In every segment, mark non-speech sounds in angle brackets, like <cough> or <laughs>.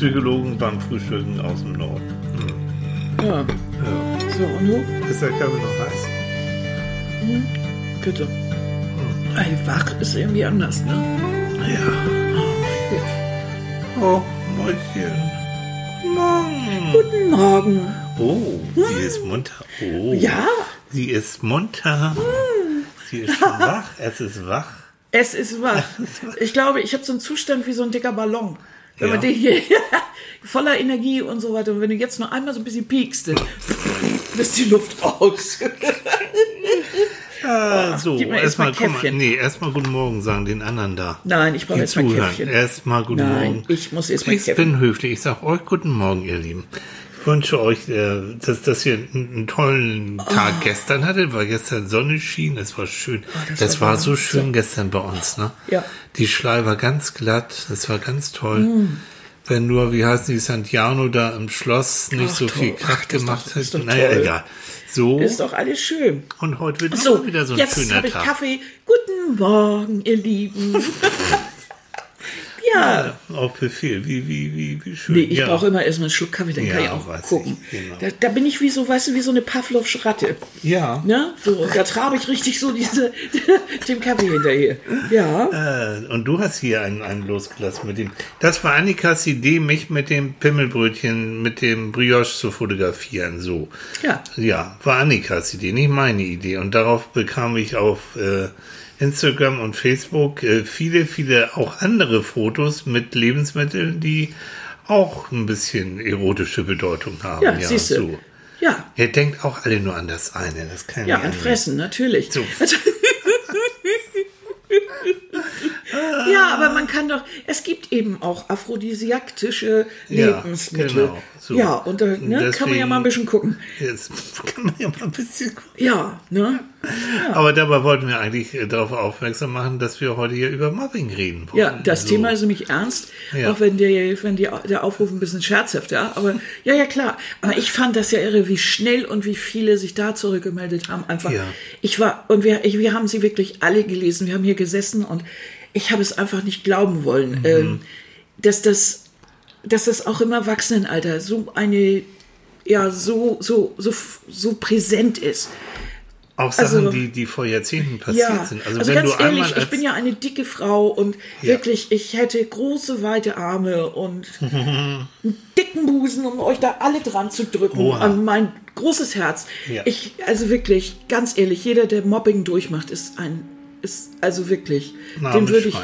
Psychologen beim Frühstücken aus dem Norden. Ja. Ja. So, und du? Ist der Kaffee noch heiß? Bitte. Ey, wach ist irgendwie anders, ne? Ja. Oh, Mäuschen. Guten Morgen. Guten Morgen. Oh, sie ist munter. Oh. Ja, Sie ist munter. Sie ist schon <laughs> wach. Es ist wach. es ist wach. Ich glaube, ich habe so einen Zustand wie so ein dicker Ballon. Wenn Ja. man den hier <laughs> voller Energie und so weiter. Und wenn du jetzt noch einmal so ein bisschen piekst, dann <laughs> ist die Luft raus. <laughs> Ah, so, erst mal erstmal, komm Käffchen. nee, erstmal guten Morgen sagen, den anderen da. Nein, ich brauche Die jetzt mal zuhören. Käffchen. Erstmal guten Nein, Morgen. ich muss erst mal Ich Käffchen. bin höflich. Ich sage euch guten Morgen, ihr Lieben. Ich wünsche euch, äh, dass, dass ihr einen, tollen Tag gestern hattet, weil gestern Sonne schien. Es war schön. Oh, das das war war so schön gestern bei uns. Ne? Ja. Die Schlei war ganz glatt. Das war ganz toll. Mm. Wenn nur, wie heißen die, Santiano da im Schloss nicht Ach, so viel toll. Krach Ach, das ist gemacht hat. Naja, toll. egal. So. Ist doch alles schön. Und heute wird So, auch wieder so ein jetzt schöner habe ich Tag. Kaffee. Guten Morgen, ihr Lieben. <laughs> ja. Ja, auf Befehl. Wie, wie, wie, wie schön. Nee, ich ja. brauche immer erstmal einen Schluck Kaffee, dann Ja, kann ich auch gucken. ich, genau. da, da bin ich wie so, weißt du, wie so eine Pavlovsche Ratte. Ja. Ne? So, da trabe ich richtig so diese, <laughs> dem Kaffee hinterher. Ja. Äh, und du hast hier einen, einen losgelassen mit dem. Das war Annikas Idee, mich mit dem Pimmelbrötchen, mit dem Brioche zu fotografieren. So. Ja. Ja, war Annikas Idee, nicht meine Idee. Und darauf bekam ich auf äh, Instagram und Facebook äh, viele, viele auch andere Fotos mit Lebensmitteln, die auch ein bisschen erotische Bedeutung haben. Ja, siehst du. so. Ja. Ihr denkt auch alle nur an das eine. Das kann Ja, nicht an. Fressen, natürlich. So. Also, ja, aber man kann doch, es gibt eben auch aphrodisiaktische Ja, Lebensmittel. genau, so. Ja, und da ne, kann man ja mal ein bisschen gucken. Jetzt <laughs> kann man ja mal ein bisschen gucken. Ja, ne? Aber dabei wollten wir eigentlich äh, darauf aufmerksam machen, dass wir heute hier über Mobbing reden wollen. Ja, das So. Thema ist nämlich ernst, Ja. auch wenn, der, wenn die, der Aufruf ein bisschen scherzhaft, ja. Aber ja, ja, klar. Aber ich fand das ja irre, wie schnell und wie viele sich da zurückgemeldet haben. Einfach. Ja. Ich war, und wir, ich, wir haben sie wirklich alle gelesen. Wir haben hier gesessen und ich habe es einfach nicht glauben wollen, Mhm. ähm, dass das, dass das auch im Erwachsenenalter so eine, ja, so, so, so, so präsent ist. Auch Sachen, also- die, die vor Jahrzehnten passiert Ja, sind. also, Also, wenn ganz du ehrlich, ich bin ja eine dicke Frau und Ja. wirklich, ich hätte große, weite Arme und <laughs> einen dicken Busen, um euch da alle dran zu drücken Oha. an mein großes Herz. Ja. Ich, also wirklich, ganz ehrlich, jeder, der Mobbing durchmacht, ist ein, ist also wirklich, dem würde ich,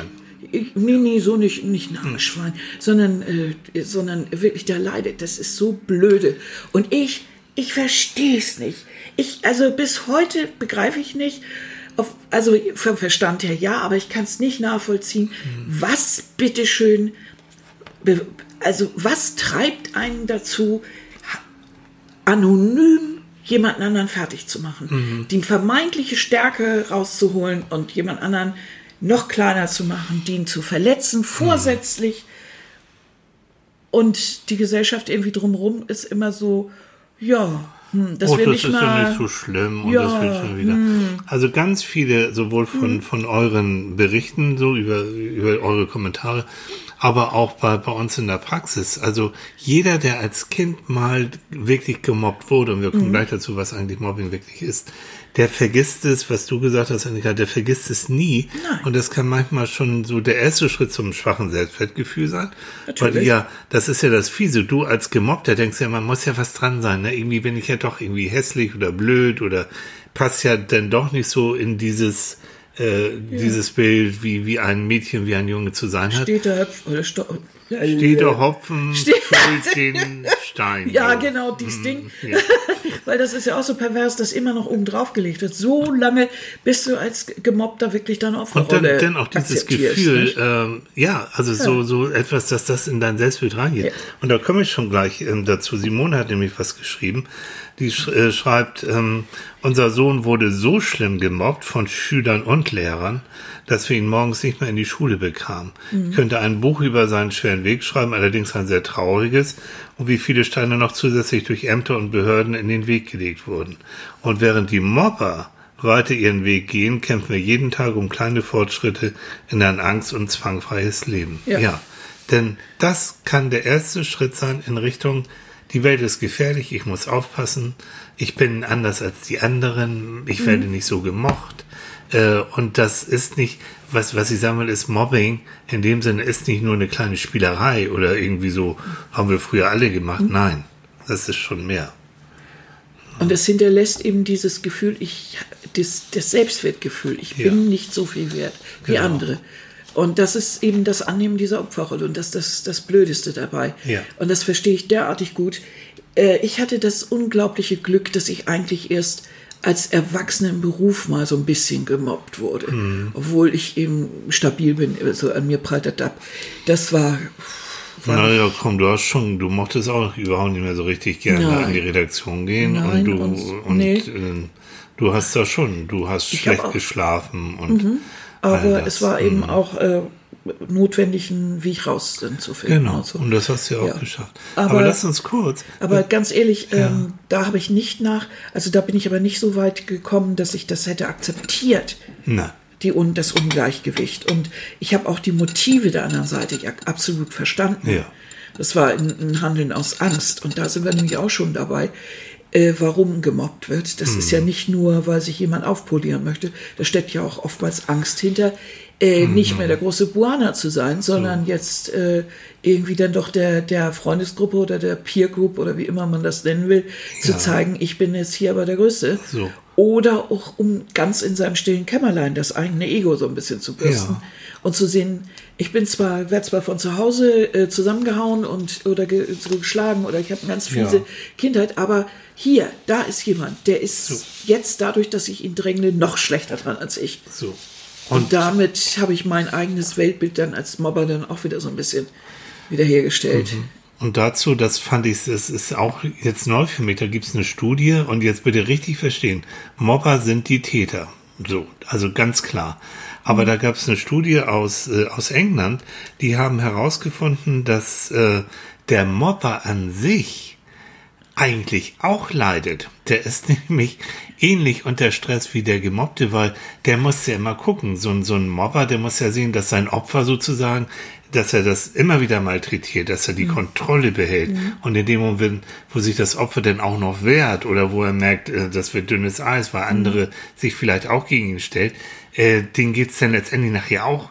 ich, nee, nee, so nicht, nicht Namenschwein, sondern, äh, sondern wirklich, der leidet. Das ist so blöde. Und ich, ich verstehe es nicht. Ich, also bis heute begreife ich nicht, auf, also vom Verstand her ja, aber ich kann es nicht nachvollziehen, was bitteschön, also was treibt einen dazu, anonym jemanden anderen fertig zu machen, die vermeintliche Stärke rauszuholen und jemand anderen noch kleiner zu machen, die ihn zu verletzen, vorsätzlich. Und die Gesellschaft irgendwie drumherum ist immer so, ja, hm, dass oh, das nicht ist mal. ja nicht so schlimm und Ja, das wird schon wieder. Also ganz viele, sowohl von, von euren Berichten, so über, über eure Kommentare, aber auch bei, bei uns in der Praxis. Also jeder, der als Kind mal wirklich gemobbt wurde, und wir kommen gleich dazu, was eigentlich Mobbing wirklich ist, der vergisst es, was du gesagt hast, Annika, der vergisst es nie. Nein. Und das kann manchmal schon so der erste Schritt zum schwachen Selbstwertgefühl sein. Weil Natürlich. ja, das ist ja das Fiese. Du als Gemobbter denkst ja, man muss ja was dran sein. Ne? Irgendwie bin ich ja doch irgendwie hässlich oder blöd oder passt ja dann doch nicht so in dieses, äh, dieses Bild, wie, wie ein Mädchen, wie ein Junge zu sein hat. Steht der Hopf oder Sto Steht der Hopfen, Steht- füllt den Stein. Ja, So. genau, dieses Ding. ja. <laughs> Weil das ist ja auch so pervers, dass immer noch oben drauf gelegt wird. So lange, bis du als Gemobbter wirklich deine Und dann, Opferrolle dann auch dieses Gefühl, ähm, ja, also so, so etwas, dass das in dein Selbstbild reingeht. Ja. Und da komme ich schon gleich ähm, dazu. Simone hat nämlich was geschrieben. Die äh, schreibt, ähm, unser Sohn wurde so schlimm gemobbt von Schülern und Lehrern, dass wir ihn morgens nicht mehr in die Schule bekamen. Mhm. Könnte ein Buch über seinen schweren Weg schreiben, allerdings ein sehr trauriges, und wie viele Steine noch zusätzlich durch Ämter und Behörden in den Weg gelegt wurden. Und während die Mobber weiter ihren Weg gehen, kämpfen wir jeden Tag um kleine Fortschritte in ein angst- und zwangfreies Leben. Ja. ja. Denn das kann der erste Schritt sein in Richtung, die Welt ist gefährlich, ich muss aufpassen, ich bin anders als die anderen, ich Mhm. werde nicht so gemocht. Äh, und das ist nicht, was, was ich sagen will, ist Mobbing in dem Sinne ist nicht nur eine kleine Spielerei oder irgendwie so, haben wir früher alle gemacht. Mhm. Nein, das ist schon mehr. Und es hinterlässt eben dieses Gefühl, ich, das, das Selbstwertgefühl, ich Ja. bin nicht so viel wert wie Genau. andere. Und das ist eben das Annehmen dieser Opferrolle und das ist das, das Blödeste dabei. Ja. Und das verstehe ich derartig gut. Äh, Ich hatte das unglaubliche Glück, dass ich eigentlich erst als Erwachsene im Beruf mal so ein bisschen gemobbt wurde. Mhm. Obwohl ich eben stabil bin, so an mir prallt das ab. Das war, Naja, komm, du hast schon, du mochtest auch überhaupt nicht mehr so richtig gerne Nein. an die Redaktion gehen Nein, und du und- und, nee. äh, du hast da schon, du hast hab schlecht Mhm. geschlafen und all aber das. es war eben Mhm. auch äh, notwendig, einen Weg raus zu finden. Genau, und so. und das hast du ja auch Ja. geschafft. Aber- Aber, lass uns kurz. Aber ganz ehrlich, ähm, da habe ich nicht nach, also da bin ich aber nicht so weit gekommen, dass ich das hätte akzeptiert, Na, die, das Ungleichgewicht. Und ich habe auch die Motive der anderen Seite ja absolut verstanden. Ja. Das war ein Handeln aus Angst. Und da sind wir nämlich auch schon dabei, äh, warum gemobbt wird. Das ist ja nicht nur, weil sich jemand aufpolieren möchte. Da steckt ja auch oftmals Angst hinter, äh, nicht mehr der große Buana zu sein, sondern jetzt äh, irgendwie dann doch der, der Freundesgruppe oder der Peer Group oder wie immer man das nennen will, zu zeigen, ich bin jetzt hier aber der Größte. So. Oder auch um ganz in seinem stillen Kämmerlein das eigene Ego so ein bisschen zu bürsten Ja. und zu sehen, ich bin zwar, werde zwar von zu Hause äh, zusammengehauen und oder ge, so geschlagen oder ich habe eine ganz fiese Ja. Kindheit, aber hier, da ist jemand, der ist jetzt dadurch, dass ich ihn drängle, noch schlechter dran als ich. so. Und, damit habe ich mein eigenes Weltbild dann als Mobber dann auch wieder so ein bisschen wiederhergestellt. Und dazu, das fand ich, das ist auch jetzt neu für mich, da gibt's eine Studie und jetzt bitte richtig verstehen, Mobber sind die Täter. So, also ganz klar. Aber da gab's eine Studie aus, äh, aus England, die haben herausgefunden, dass äh, der Mobber an sich eigentlich auch leidet. Der ist <laughs> nämlich ähnlich unter Stress wie der Gemobbte, weil der muss ja immer gucken. So ein, so ein Mobber, der muss ja sehen, dass sein Opfer sozusagen, dass er das immer wieder malträtiert, dass er die Kontrolle behält. Und in dem Moment, wo sich das Opfer dann auch noch wehrt oder wo er merkt, äh, das wird dünnes Eis, weil andere sich vielleicht auch gegen ihn stellt, äh, den geht's dann letztendlich nachher auch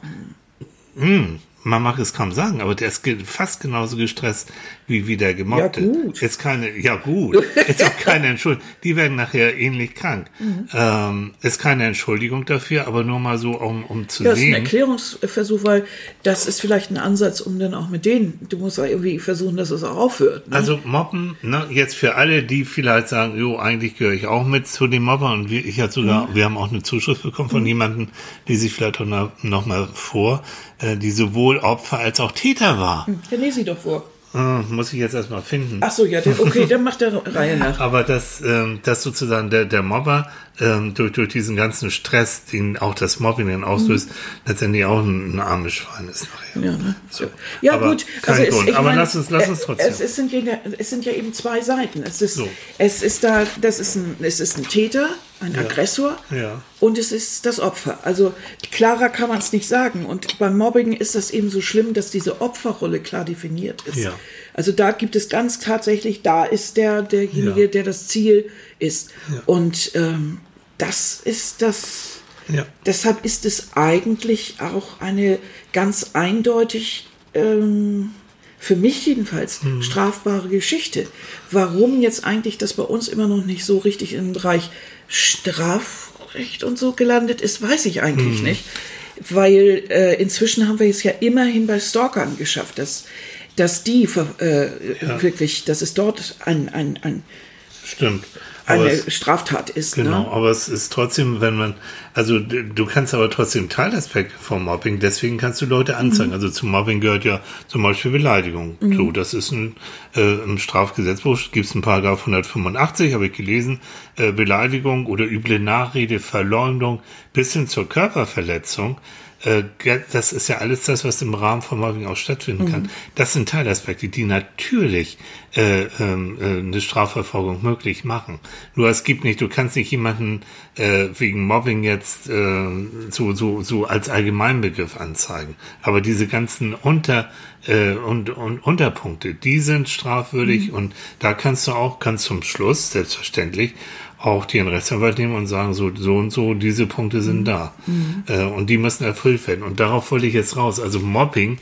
hm, man mag es kaum sagen, aber der ist fast genauso gestresst wie, wie der Gemobbte. Ja, gut. Ist keine, ja gut, <laughs> ist auch keine Entschuldigung. Die werden nachher ähnlich krank. Mhm. Ähm, ist keine Entschuldigung dafür, aber nur mal so, um, um zu Ja, das ist ein sehen. Erklärungsversuch, weil das ist vielleicht ein Ansatz, um dann auch mit denen, du musst ja irgendwie versuchen, dass es auch aufhört. Ne? Also Mobben, ne, jetzt für alle, die vielleicht sagen, jo, eigentlich gehöre ich auch mit zu den Mobbern und wir, ich hatte sogar, Mhm. wir haben auch eine Zuschrift bekommen von jemandem, die sich vielleicht auch noch, mal vor, äh, die sowohl Opfer als auch Täter war. Ja, lese sie doch vor. Äh, muss ich jetzt erstmal finden. Ach so, ja, der, okay, dann macht der Reihe nach. <laughs> Aber dass, ähm, dass sozusagen der, der Mobber ähm, durch, durch diesen ganzen Stress, den auch das Mobbing dann auslöst, letztendlich auch ein, ein armes Schwein ist nachher. Ja, ne? So. ja Aber gut. kein Grund. ich Aber meine, lass uns, lass uns äh, trotzdem. Es, es, sind ja, es sind ja eben zwei Seiten. Es ist, So. es ist da, das ist ein, es ist ein Täter, ein Aggressor Ja. und es ist das Opfer. Also klarer kann man es nicht sagen. Und beim Mobbing ist das eben so schlimm, dass diese Opferrolle klar definiert ist. Ja. Also da gibt es ganz tatsächlich, da ist der derjenige, Ja. der das Ziel ist. Und ähm, das ist das. Ja. Deshalb ist es eigentlich auch eine ganz eindeutig, ähm, für mich jedenfalls, Mhm. strafbare Geschichte. Warum jetzt eigentlich das bei uns immer noch nicht so richtig im Bereich Strafrecht und so gelandet ist, weiß ich eigentlich Mhm. nicht. Weil äh, inzwischen haben wir es ja immerhin bei Stalkern geschafft, dass, dass die äh, wirklich, dass es dort ein, ein, ein, Stimmt. Eine es, Straftat ist. genau, Ne? aber es ist trotzdem, wenn man, also du kannst aber trotzdem Teilaspekte vom Mobbing, deswegen kannst du Leute anzeigen. Also zum Mobbing gehört ja zum Beispiel Beleidigung. So, das ist ein, äh, im Strafgesetzbuch gibt es einen Paragraph 185, habe ich gelesen, äh, Beleidigung oder üble Nachrede, Verleumdung bis hin zur Körperverletzung das ist ja alles das, was im Rahmen von Mobbing auch stattfinden kann. Das sind Teilaspekte, die natürlich äh, ähm, äh, eine Strafverfolgung möglich machen. Nur es gibt nicht, du kannst nicht jemanden äh, wegen Mobbing jetzt äh, so, so, so als Allgemeinbegriff anzeigen. Aber diese ganzen Unter äh, und, und Unterpunkte, die sind strafwürdig und da kannst du auch, kannst zum Schluss, selbstverständlich, auch den Rechtsanwalt nehmen und sagen, so, so und so, diese Punkte sind da. Äh, und die müssen erfüllt werden. Und darauf wollte ich jetzt raus. Also Mobbing,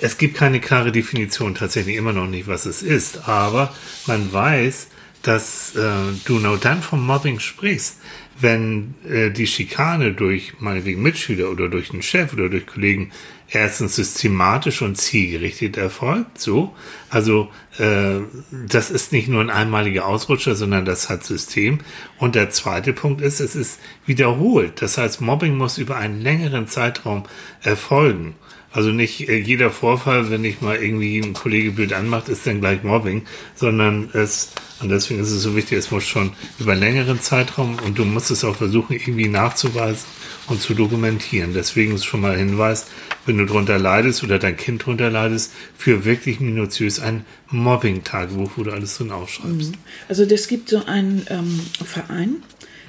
es gibt keine klare Definition tatsächlich immer noch nicht, was es ist. Aber man weiß, dass äh, du nur dann vom Mobbing sprichst, wenn äh, die Schikane durch meinetwegen Mitschüler oder durch einen Chef oder durch Kollegen erstens systematisch und zielgerichtet erfolgt, so. Also äh, das ist nicht nur ein einmaliger Ausrutscher, sondern das hat System. Und der zweite Punkt ist, es ist wiederholt. Das heißt, Mobbing muss über einen längeren Zeitraum erfolgen. Also nicht äh, jeder Vorfall, wenn ich mal irgendwie einen Kollege blöd anmacht, ist dann gleich Mobbing, sondern es, und deswegen ist es so wichtig, es muss schon über einen längeren Zeitraum und du musst es auch versuchen, irgendwie nachzuweisen und zu dokumentieren. Deswegen ist schon mal ein Hinweis, wenn du drunter leidest oder dein Kind drunter leidest, für wirklich minutiös ein Mobbing-Tagebuch, wo du alles drin aufschreibst. Also das gibt so einen ähm, Verein,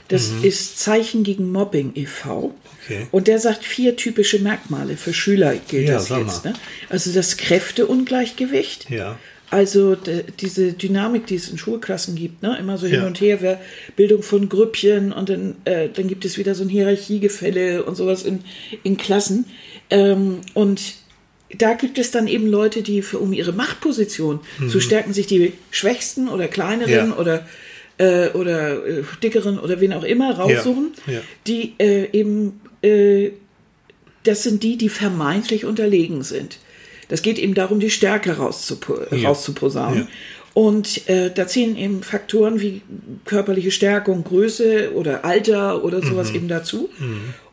das ist Zeichen gegen Mobbing e.V. Okay. Und der sagt vier typische Merkmale. Für Schüler gilt Ja, das jetzt. Ne? Also das Kräfteungleichgewicht. Ja. Also diese Dynamik, die es in Schulklassen gibt, ne? immer so hin Ja. und her, wer Bildung von Grüppchen und dann, äh, dann gibt es wieder so ein Hierarchiegefälle und sowas in, in Klassen. Ähm, und da gibt es dann eben Leute, die für, um ihre Machtposition zu stärken, sich die Schwächsten oder Kleineren Mhm. Ja. oder äh, oder äh, dickeren oder wen auch immer raussuchen, Ja. die äh, eben äh, das sind die, die vermeintlich unterlegen sind. Das geht eben darum, die Stärke rauszupo Ja. rauszuposaunen. Ja. Und äh, da zählen eben Faktoren wie körperliche Stärkung, Größe oder Alter oder sowas Mhm. eben dazu.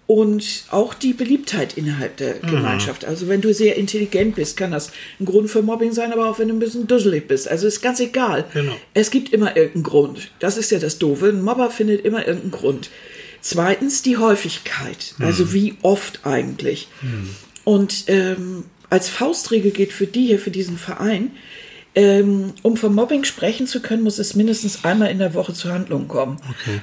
Und auch die Beliebtheit innerhalb der Mhm. Gemeinschaft. Also wenn du sehr intelligent bist, kann das ein Grund für Mobbing sein, aber auch wenn du ein bisschen dusselig bist. Also ist ganz egal. Genau. Es gibt immer irgendeinen Grund. Das ist ja das Doofe. Ein Mobber findet immer irgendeinen Grund. Zweitens die Häufigkeit. Also wie oft eigentlich. Und ähm, als Faustregel gilt für die hier, für diesen Verein, ähm, um vom Mobbing sprechen zu können, muss es mindestens einmal in der Woche zur Handlung kommen.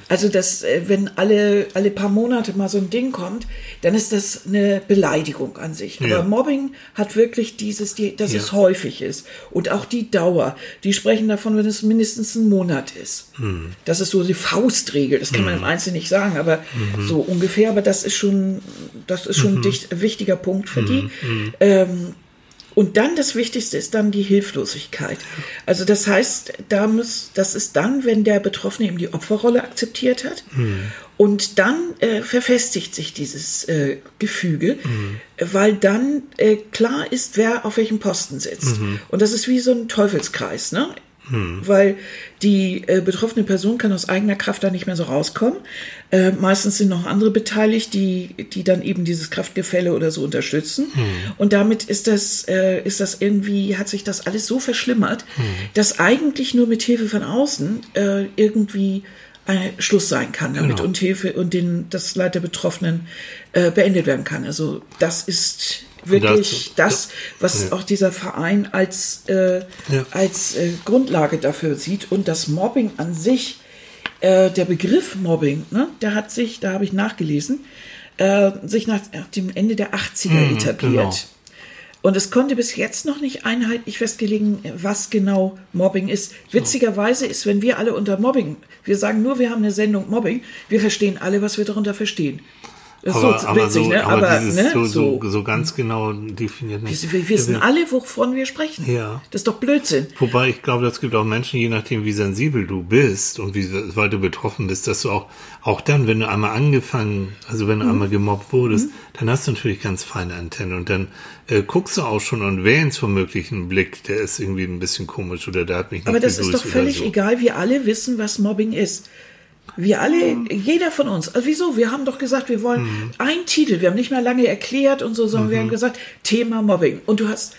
Also, dass, äh, wenn alle, alle paar Monate mal so ein Ding kommt, dann ist das eine Beleidigung an sich. Ja. Aber Mobbing hat wirklich dieses, die, dass Ja. es häufig ist. Und auch die Dauer. Die sprechen davon, wenn es mindestens ein Monat ist. Hm. Das ist so die Faustregel. Das kann man im Einzelnen nicht sagen, aber Mhm. so ungefähr. Aber das ist schon, das ist schon ein dicht, wichtiger Punkt für die. Mhm. Ähm, und dann das Wichtigste ist dann die Hilflosigkeit. Also das heißt, da muss, das ist dann, wenn der Betroffene eben die Opferrolle akzeptiert hat. Und dann äh, verfestigt sich dieses äh, Gefüge, weil dann äh, klar ist, wer auf welchem Posten sitzt. Und das ist wie so ein Teufelskreis, ne? Weil die äh, betroffene Person kann aus eigener Kraft da nicht mehr so rauskommen. Äh, meistens sind noch andere beteiligt, die, die dann eben dieses Kraftgefälle oder so unterstützen. Und damit ist das, äh, ist das irgendwie, hat sich das alles so verschlimmert, dass eigentlich nur mit Hilfe von außen äh, irgendwie ein Schluss sein kann damit Genau. und Hilfe und den, das Leid der Betroffenen äh, beendet werden kann. Also das ist wirklich das- das, was ja. auch dieser Verein als, äh, Ja. als äh, Grundlage dafür sieht. Und das Mobbing an sich, äh, der Begriff Mobbing, ne, der hat sich, da habe ich nachgelesen, äh, sich nach, nach dem Ende der 80er Mhm, etabliert. genau. Und es konnte bis jetzt noch nicht einheitlich festlegen, was genau Mobbing ist. Witzigerweise ist, wenn wir alle unter Mobbing, wir sagen nur, wir haben eine Sendung Mobbing, wir verstehen alle, was wir darunter verstehen. Das ist Aber, so aber, witzig, so, ne? aber, Aber, dieses ne? so, so, so, ganz genau definiert nicht. wir wissen alle, wovon wir sprechen. Ja. Das ist doch Blödsinn. Wobei ich glaube, es gibt auch Menschen, je nachdem, wie sensibel du bist und wie weit du betroffen bist, dass du auch, auch dann, wenn du einmal angefangen, also wenn du Mhm. einmal gemobbt wurdest, dann hast du natürlich ganz feine Antennen und dann äh, guckst du auch schon und wählst womöglich einen Blick, der ist irgendwie ein bisschen komisch oder der hat mich nicht Aber das ist doch völlig egal. Wir alle wissen, was Mobbing ist. Wir alle, jeder von uns. Also wieso? Wir haben doch gesagt, wir wollen Mhm. einen Titel. Wir haben nicht mal lange erklärt und so, sondern wir haben gesagt, Thema Mobbing. Und du hast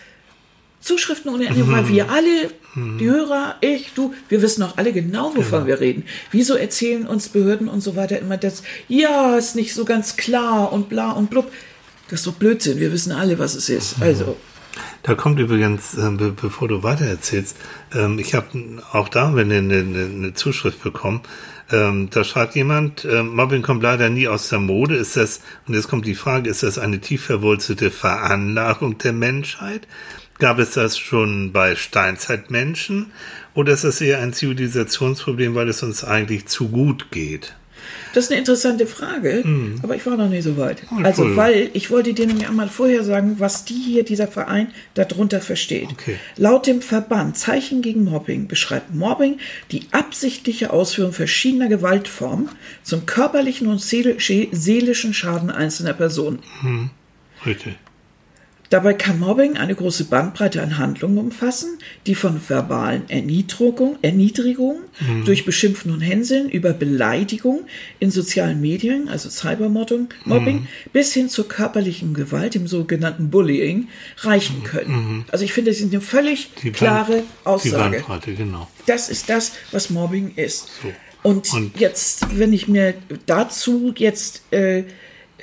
Zuschriften ohne Ende, weil Mhm. wir alle, die Hörer, ich, du, wir wissen auch alle genau, wovon Genau. wir reden. Wieso erzählen uns Behörden und so weiter immer das, ja, ist nicht so ganz klar und bla und blub. Das ist doch Blödsinn. Wir wissen alle, was es ist. Also. Da kommt übrigens, äh, be bevor du weitererzählst, ähm, ich habe auch da eine, eine, eine Zuschrift bekommen. Ähm, da schreibt jemand, äh, Mobbing kommt leider nie aus der Mode. Ist das, und jetzt kommt die Frage, ist das eine tief verwurzelte Veranlagung der Menschheit? Gab es das schon bei Steinzeitmenschen? Oder ist das eher ein Zivilisationsproblem, weil es uns eigentlich zu gut geht? Das ist eine interessante Frage, Hm. aber ich war noch nicht so weit. Also, weil ich wollte dir nämlich einmal vorher sagen, was die hier, dieser Verein, darunter versteht. Okay. Laut dem Verband Zeichen gegen Mobbing beschreibt Mobbing die absichtliche Ausführung verschiedener Gewaltformen zum körperlichen und seelischen Schaden einzelner Personen. Richtig. Dabei kann Mobbing eine große Bandbreite an Handlungen umfassen, die von verbalen Erniedrigung, Erniedrigung durch Beschimpfen und Hänseln über Beleidigung in sozialen Medien, also Cybermobbing, Mobbing, bis hin zur körperlichen Gewalt, dem sogenannten Bullying, reichen können. Also ich finde, das ist eine völlig Die klare Band- Die Aussage. Bandbreite, genau. Das ist das, was Mobbing ist. So. Und, Und- jetzt, wenn ich mir dazu jetzt äh,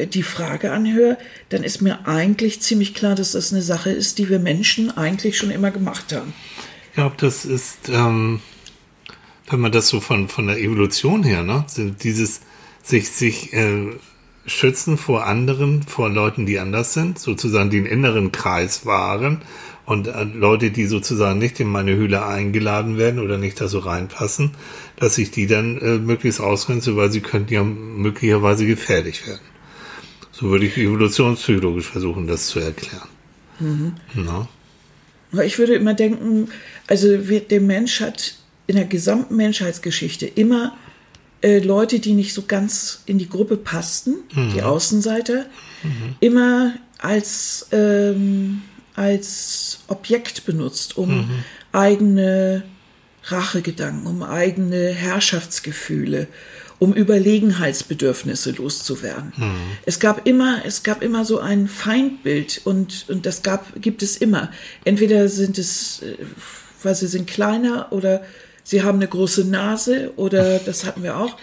die Frage anhöre, dann ist mir eigentlich ziemlich klar, dass das eine Sache ist, die wir Menschen eigentlich schon immer gemacht haben. Ich glaube, das ist, ähm, wenn man das so von, von der Evolution her, ne, dieses sich, sich äh, schützen vor anderen, vor Leuten, die anders sind, sozusagen den inneren Kreis wahren und äh, Leute, die sozusagen nicht in meine Höhle eingeladen werden oder nicht da so reinpassen, dass ich die dann äh, möglichst ausgrenze, weil sie könnten ja möglicherweise gefährlich werden. So würde ich evolutionspsychologisch versuchen, das zu erklären. Na? Aber ich würde immer denken, also der Mensch hat in der gesamten Menschheitsgeschichte immer äh, Leute, die nicht so ganz in die Gruppe passten, die Außenseiter, immer als, ähm, als Objekt benutzt, um eigene Rachegedanken, um eigene Herrschaftsgefühle, um Überlegenheitsbedürfnisse loszuwerden. Es gab immer, es gab immer so ein Feindbild und, und das gab, gibt es immer. Entweder sind es, äh, weil sie sind kleiner oder sie haben eine große Nase oder das hatten wir auch.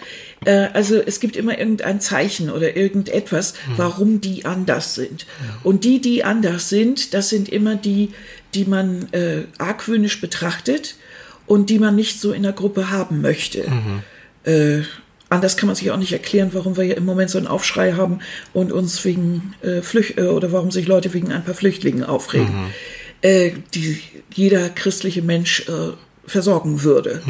Äh, Also es gibt immer irgendein Zeichen oder irgendetwas, warum die anders sind. Und die, die anders sind, das sind immer die, die man äh, argwöhnisch betrachtet und die man nicht so in der Gruppe haben möchte. Äh, anders kann man sich auch nicht erklären, warum wir ja im Moment so einen Aufschrei haben und uns wegen äh, Flücht äh, oder warum sich Leute wegen ein paar Flüchtlingen aufregen, äh, die jeder christliche Mensch äh, versorgen würde.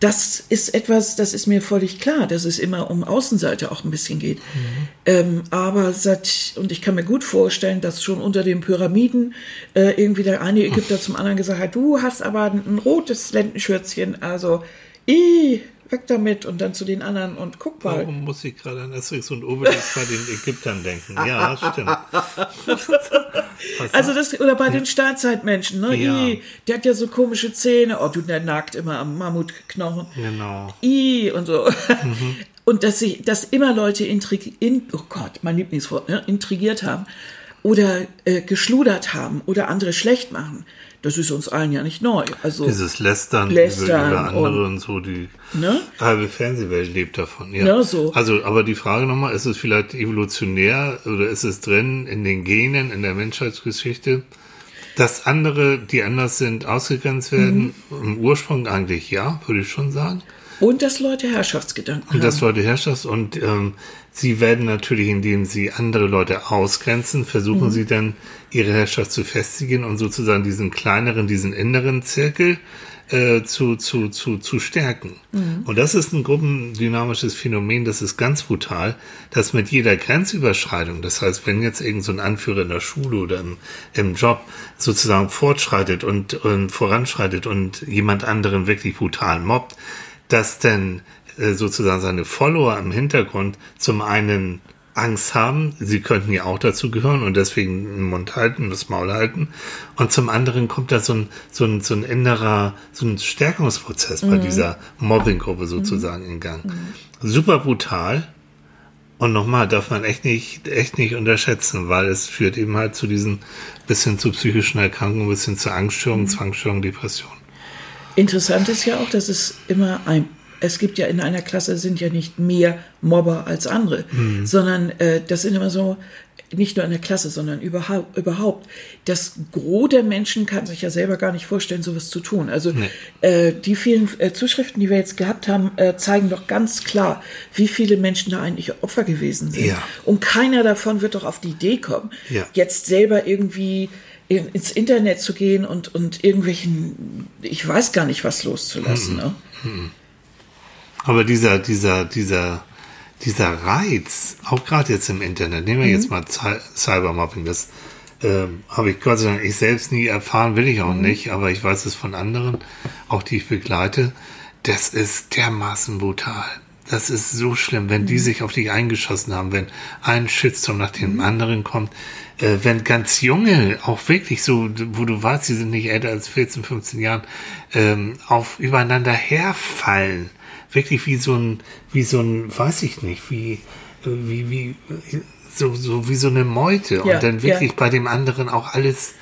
Das ist etwas, das ist mir völlig klar, dass es immer um Außenseite auch ein bisschen geht. Ähm, aber seit, und ich kann mir gut vorstellen, dass schon unter den Pyramiden äh, irgendwie der eine Ägypter zum anderen gesagt hat, du hast aber ein rotes Lendenschürzchen, also i, weg damit und dann zu den anderen und guck mal. Warum muss ich gerade an Asterix und Obelix bei den Ägyptern denken? <laughs> Ja, stimmt. Also das, oder bei den Steinzeitmenschen, ne? Ja. I, der hat ja so komische Zähne. Oh, du, der nagt immer am Mammutknochen. Genau. I und so. <laughs> Und dass sie, dass immer Leute intrig, in, oh Gott, mein Lieblingswort, ne? intrigiert haben oder äh, geschludert haben oder andere schlecht machen. Das ist uns allen ja nicht neu. Also, Dieses Lästern, Lästern über, über andere und- und, so, die ne? halbe Fernsehwelt lebt davon. Ja. Ja, so. Also, aber die Frage nochmal, ist es vielleicht evolutionär oder ist es drin in den Genen, in der Menschheitsgeschichte, dass andere, die anders sind, ausgegrenzt werden? Mhm. Im Ursprung eigentlich ja, würde ich schon sagen. Und dass Leute Herrschaftsgedanken Und haben. Leute Herrschaft und ähm, sie werden natürlich, indem sie andere Leute ausgrenzen, versuchen sie dann ihre Herrschaft zu festigen und sozusagen diesen kleineren, diesen inneren Zirkel äh, zu, zu, zu, zu stärken. Und das ist ein gruppendynamisches Phänomen, das ist ganz brutal, dass mit jeder Grenzüberschreitung, das heißt, wenn jetzt irgend so ein Anführer in der Schule oder im, im Job sozusagen fortschreitet und, und voranschreitet und jemand anderen wirklich brutal mobbt, dass denn sozusagen seine Follower im Hintergrund zum einen Angst haben, sie könnten ja auch dazu gehören und deswegen den Mund halten, das Maul halten. Und zum anderen kommt da so ein, so ein, so ein innerer, so ein Stärkungsprozess bei dieser Mobbinggruppe sozusagen in Gang. Super brutal. Und nochmal, darf man echt nicht, echt nicht unterschätzen, weil es führt eben halt zu diesen bisschen zu psychischen Erkrankungen, bisschen zu Angststörungen, Zwangsstörungen, Depressionen. Interessant ist ja auch, dass es immer ein, es gibt ja in einer Klasse sind ja nicht mehr Mobber als andere, Mhm. sondern äh, das sind immer so, nicht nur in der Klasse, sondern überhaupt, überhaupt. Das Gros der Menschen kann sich ja selber gar nicht vorstellen, sowas zu tun. Also äh, die vielen äh, Zuschriften, die wir jetzt gehabt haben, äh, zeigen doch ganz klar, wie viele Menschen da eigentlich Opfer gewesen sind. Ja. Und keiner davon wird doch auf die Idee kommen, Ja. jetzt selber irgendwie in- ins Internet zu gehen und, und irgendwelchen, ich weiß gar nicht, was loszulassen. Ne? Aber dieser, dieser, dieser, dieser Reiz, auch gerade jetzt im Internet, nehmen wir jetzt mal Cy- Cybermobbing, das ähm, habe ich Gott sei Dank ich selbst nie erfahren, will ich auch nicht, aber ich weiß es von anderen, auch die ich begleite, das ist dermaßen brutal. Das ist so schlimm, wenn die sich auf dich eingeschossen haben, wenn ein Shitstorm nach dem anderen kommt, äh, wenn ganz junge, auch wirklich so, wo du weißt, die sind nicht älter als 14, 15 Jahren, ähm, auf übereinander herfallen. Wirklich wie so ein, wie so ein, weiß ich nicht, wie, wie, wie, so, so wie so eine Meute. Ja, und dann wirklich ja. bei dem anderen auch alles,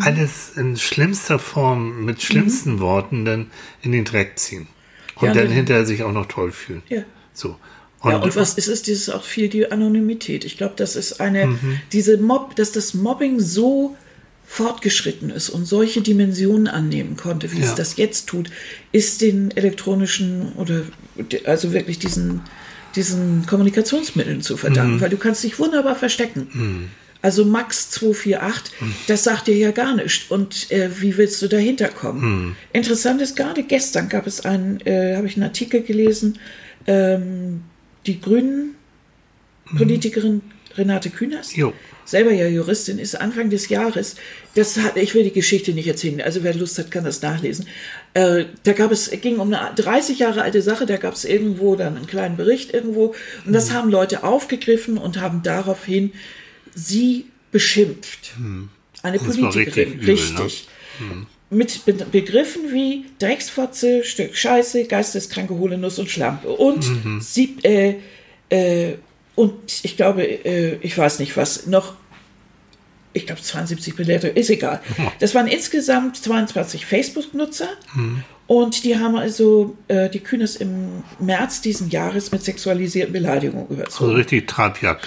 alles in schlimmster Form, mit schlimmsten Worten dann in den Dreck ziehen. Und Ja, dann dann- hinterher sich auch noch toll fühlen. Ja. So. ja, und was ist es? Dieses auch viel die Anonymität. Ich glaube, das ist eine, diese Mob, dass das Mobbing so fortgeschritten ist und solche Dimensionen annehmen konnte, wie Ja. es das jetzt tut, ist den elektronischen oder also wirklich diesen, diesen Kommunikationsmitteln zu verdanken, weil du kannst dich wunderbar verstecken. Also Max 248, das sagt dir ja gar nichts. Und äh, wie willst du dahinter kommen? Interessant ist, gerade gestern gab es einen, äh, habe ich einen Artikel gelesen, ähm, die Grünen Politikerin Renate Künast, Jo. Selber ja Juristin, ist Anfang des Jahres, das hat, ich will die Geschichte nicht erzählen, also wer Lust hat, kann das nachlesen. Äh, da gab es, ging um eine 30 Jahre alte Sache, da gab es irgendwo dann einen kleinen Bericht irgendwo und das haben Leute aufgegriffen und haben daraufhin sie beschimpft. Eine Das war Politikerin, richtig übel, ne? richtig. Mit Be Begriffen wie Drecksfotze, Stück Scheiße, geisteskranke Hohlenuss und Schlampe. Und Mhm. sie, äh, äh, und ich glaube, äh, ich weiß nicht was, noch, ich glaube 72 Bewertungen, ist egal. <laughs> Das waren insgesamt 22 Facebook-Nutzer und die haben also äh, die Kühnes im März diesen Jahres mit sexualisierten Beleidigungen überzogen. Also richtig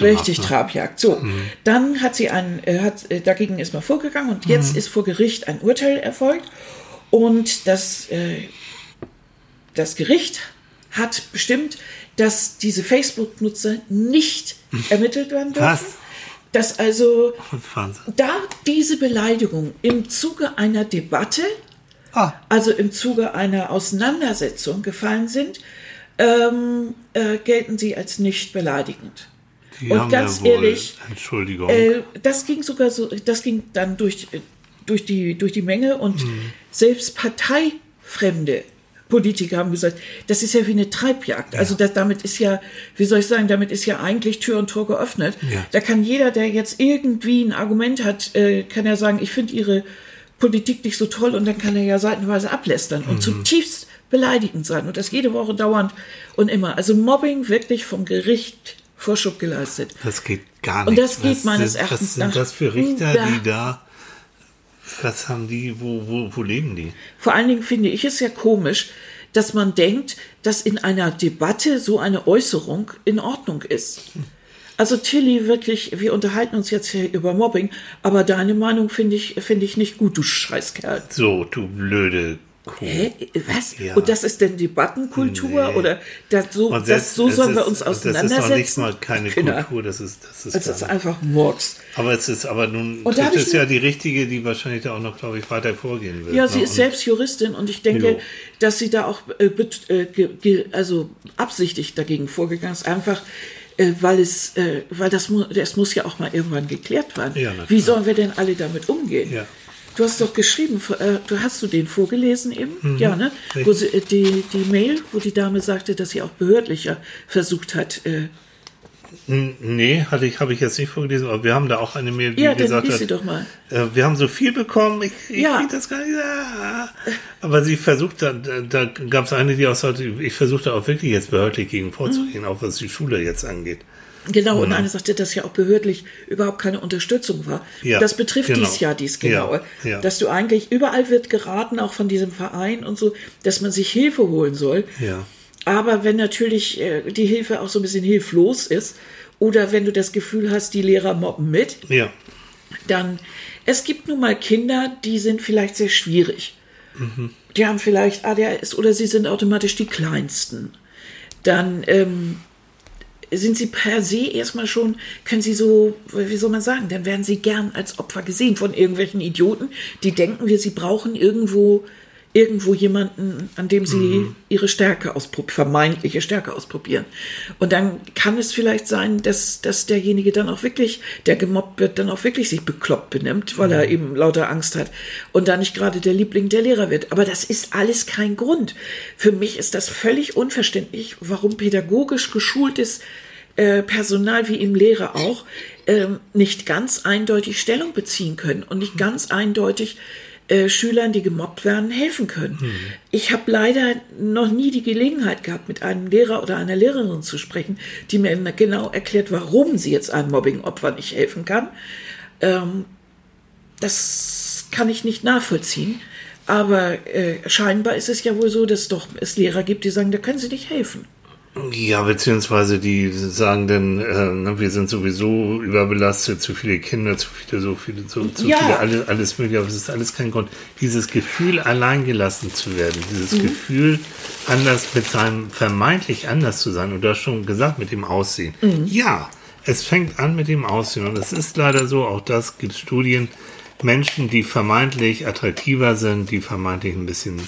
gemacht. Richtig ne? Trabjagd. So, dann hat sie ein, äh, hat, äh, dagegen ist man vorgegangen und jetzt ist vor Gericht ein Urteil erfolgt und das, äh, das Gericht hat bestimmt, dass diese Facebook-Nutzer nicht <laughs> ermittelt werden dürfen. Was? Dass also Wahnsinn. da diese Beleidigung im Zuge einer Debatte, Ah, also im Zuge einer Auseinandersetzung gefallen sind, ähm, äh, gelten sie als nicht beleidigend. die Und ganz ja ehrlich, Entschuldigung. Äh, das ging sogar so, das ging dann durch, äh, durch, die, durch die Menge und Mhm. selbst parteifremde Politiker haben gesagt, das ist ja wie eine Treibjagd. Also das, damit ist ja, wie soll ich sagen, damit ist ja eigentlich Tür und Tor geöffnet. Ja. Da kann jeder, der jetzt irgendwie ein Argument hat, äh, kann ja sagen, ich finde ihre Politik nicht so toll und dann kann er ja seitenweise ablästern Mhm. und zutiefst beleidigend sein und das jede Woche dauernd und immer. Also Mobbing wirklich vom Gericht Vorschub geleistet. das geht gar nicht. Und das geht was meines sind, Erachtens Was sind das für Richter, Ja. die da, was haben die, wo, wo, wo leben die? Vor allen Dingen finde ich es ja komisch, dass man denkt, dass in einer Debatte so eine Äußerung in Ordnung ist. Also Tilly, wirklich, wir unterhalten uns jetzt hier über Mobbing, aber deine Meinung finde ich, finde ich nicht gut, du Scheißkerl. So, du blöde Kuh. Hä? Was? Ja. Und das ist denn Debattenkultur? Nee. Oder das so, das, selbst- so sollen wir ist- uns Das ist auseinandersetzen? noch nicht mal keine Genau. Kultur, das ist, das ist, Das ist einfach Murks. Aber es ist, aber nun Und trifft es ja die richtige, die wahrscheinlich da auch noch, glaube ich, weiter vorgehen will. Ja, ne? sie ist Und- selbst Juristin und ich denke, Jo. dass sie da auch äh, äh, also absichtlich dagegen vorgegangen ist, einfach äh, weil es, äh, weil das, das muss ja auch mal irgendwann geklärt werden. Ja, Wie sollen wir denn alle damit umgehen? Ja. Du hast doch geschrieben, äh, du hast du den vorgelesen eben, Mhm. ja, ne? Wo sie, äh, die, die Mail, wo die Dame sagte, dass sie auch behördlicher versucht hat. Äh, N- Nee, hatte ich, habe ich jetzt nicht vorgelesen, aber wir haben da auch eine Mail, die ja, dann gesagt hat, sie doch mal. Äh, wir haben so viel bekommen, ich, ich Ja. das gar nicht. Ah. Aber sie versucht, da, da, gab es eine, die auch sagte, ich versuche auch wirklich jetzt behördlich gegen vorzugehen, auch was die Schule jetzt angeht. Genau, und eine sagte, dass ja auch behördlich überhaupt keine Unterstützung war. Ja, das betrifft genau. dies Jahr dies Genaue. Ja, ja. Dass du eigentlich, überall wird geraten, auch von diesem Verein und so, dass man sich Hilfe holen soll. Ja. aber wenn natürlich äh, die Hilfe auch so ein bisschen hilflos ist oder wenn du das Gefühl hast, die Lehrer mobben mit, Ja. dann es gibt nun mal Kinder, die sind vielleicht sehr schwierig. Die haben vielleicht ADHS oder sie sind automatisch die kleinsten. Dann ähm, sind sie per se erstmal schon, können sie so, wie soll man sagen, dann werden sie gern als Opfer gesehen von irgendwelchen Idioten, die denken wir, sie brauchen irgendwo irgendwo jemanden, an dem sie ihre Stärke ausprobieren, vermeintliche Stärke ausprobieren. Und dann kann es vielleicht sein, dass, dass derjenige dann auch wirklich, der gemobbt wird, dann auch wirklich sich bekloppt benimmt, weil er eben lauter Angst hat und da nicht gerade der Liebling der Lehrer wird. Aber das ist alles kein Grund. Für mich ist das völlig unverständlich, warum pädagogisch geschultes äh, Personal wie im Lehrer auch ähm, nicht ganz eindeutig Stellung beziehen können und nicht ganz eindeutig äh, Schülern, die gemobbt werden, helfen können. Ich habe leider noch nie die Gelegenheit gehabt, mit einem Lehrer oder einer Lehrerin zu sprechen, die mir genau erklärt, warum sie jetzt einem Mobbing-Opfer nicht helfen kann. Ähm, das kann ich nicht nachvollziehen. Aber äh, scheinbar ist es ja wohl so, dass doch es Lehrer gibt, die sagen, da können sie nicht helfen. Ja, beziehungsweise die sagen dann, äh, ne, wir sind sowieso überbelastet, zu viele Kinder, zu viele, so viele, so, zu Ja. viele, alles, alles mögliche, aber es ist alles kein Grund. Dieses Gefühl, alleingelassen zu werden, dieses Gefühl, anders mit seinem, vermeintlich anders zu sein, und du hast schon gesagt, mit dem Aussehen. Ja, es fängt an mit dem Aussehen, und es ist leider so, auch das gibt Studien, Menschen, die vermeintlich attraktiver sind, die vermeintlich ein bisschen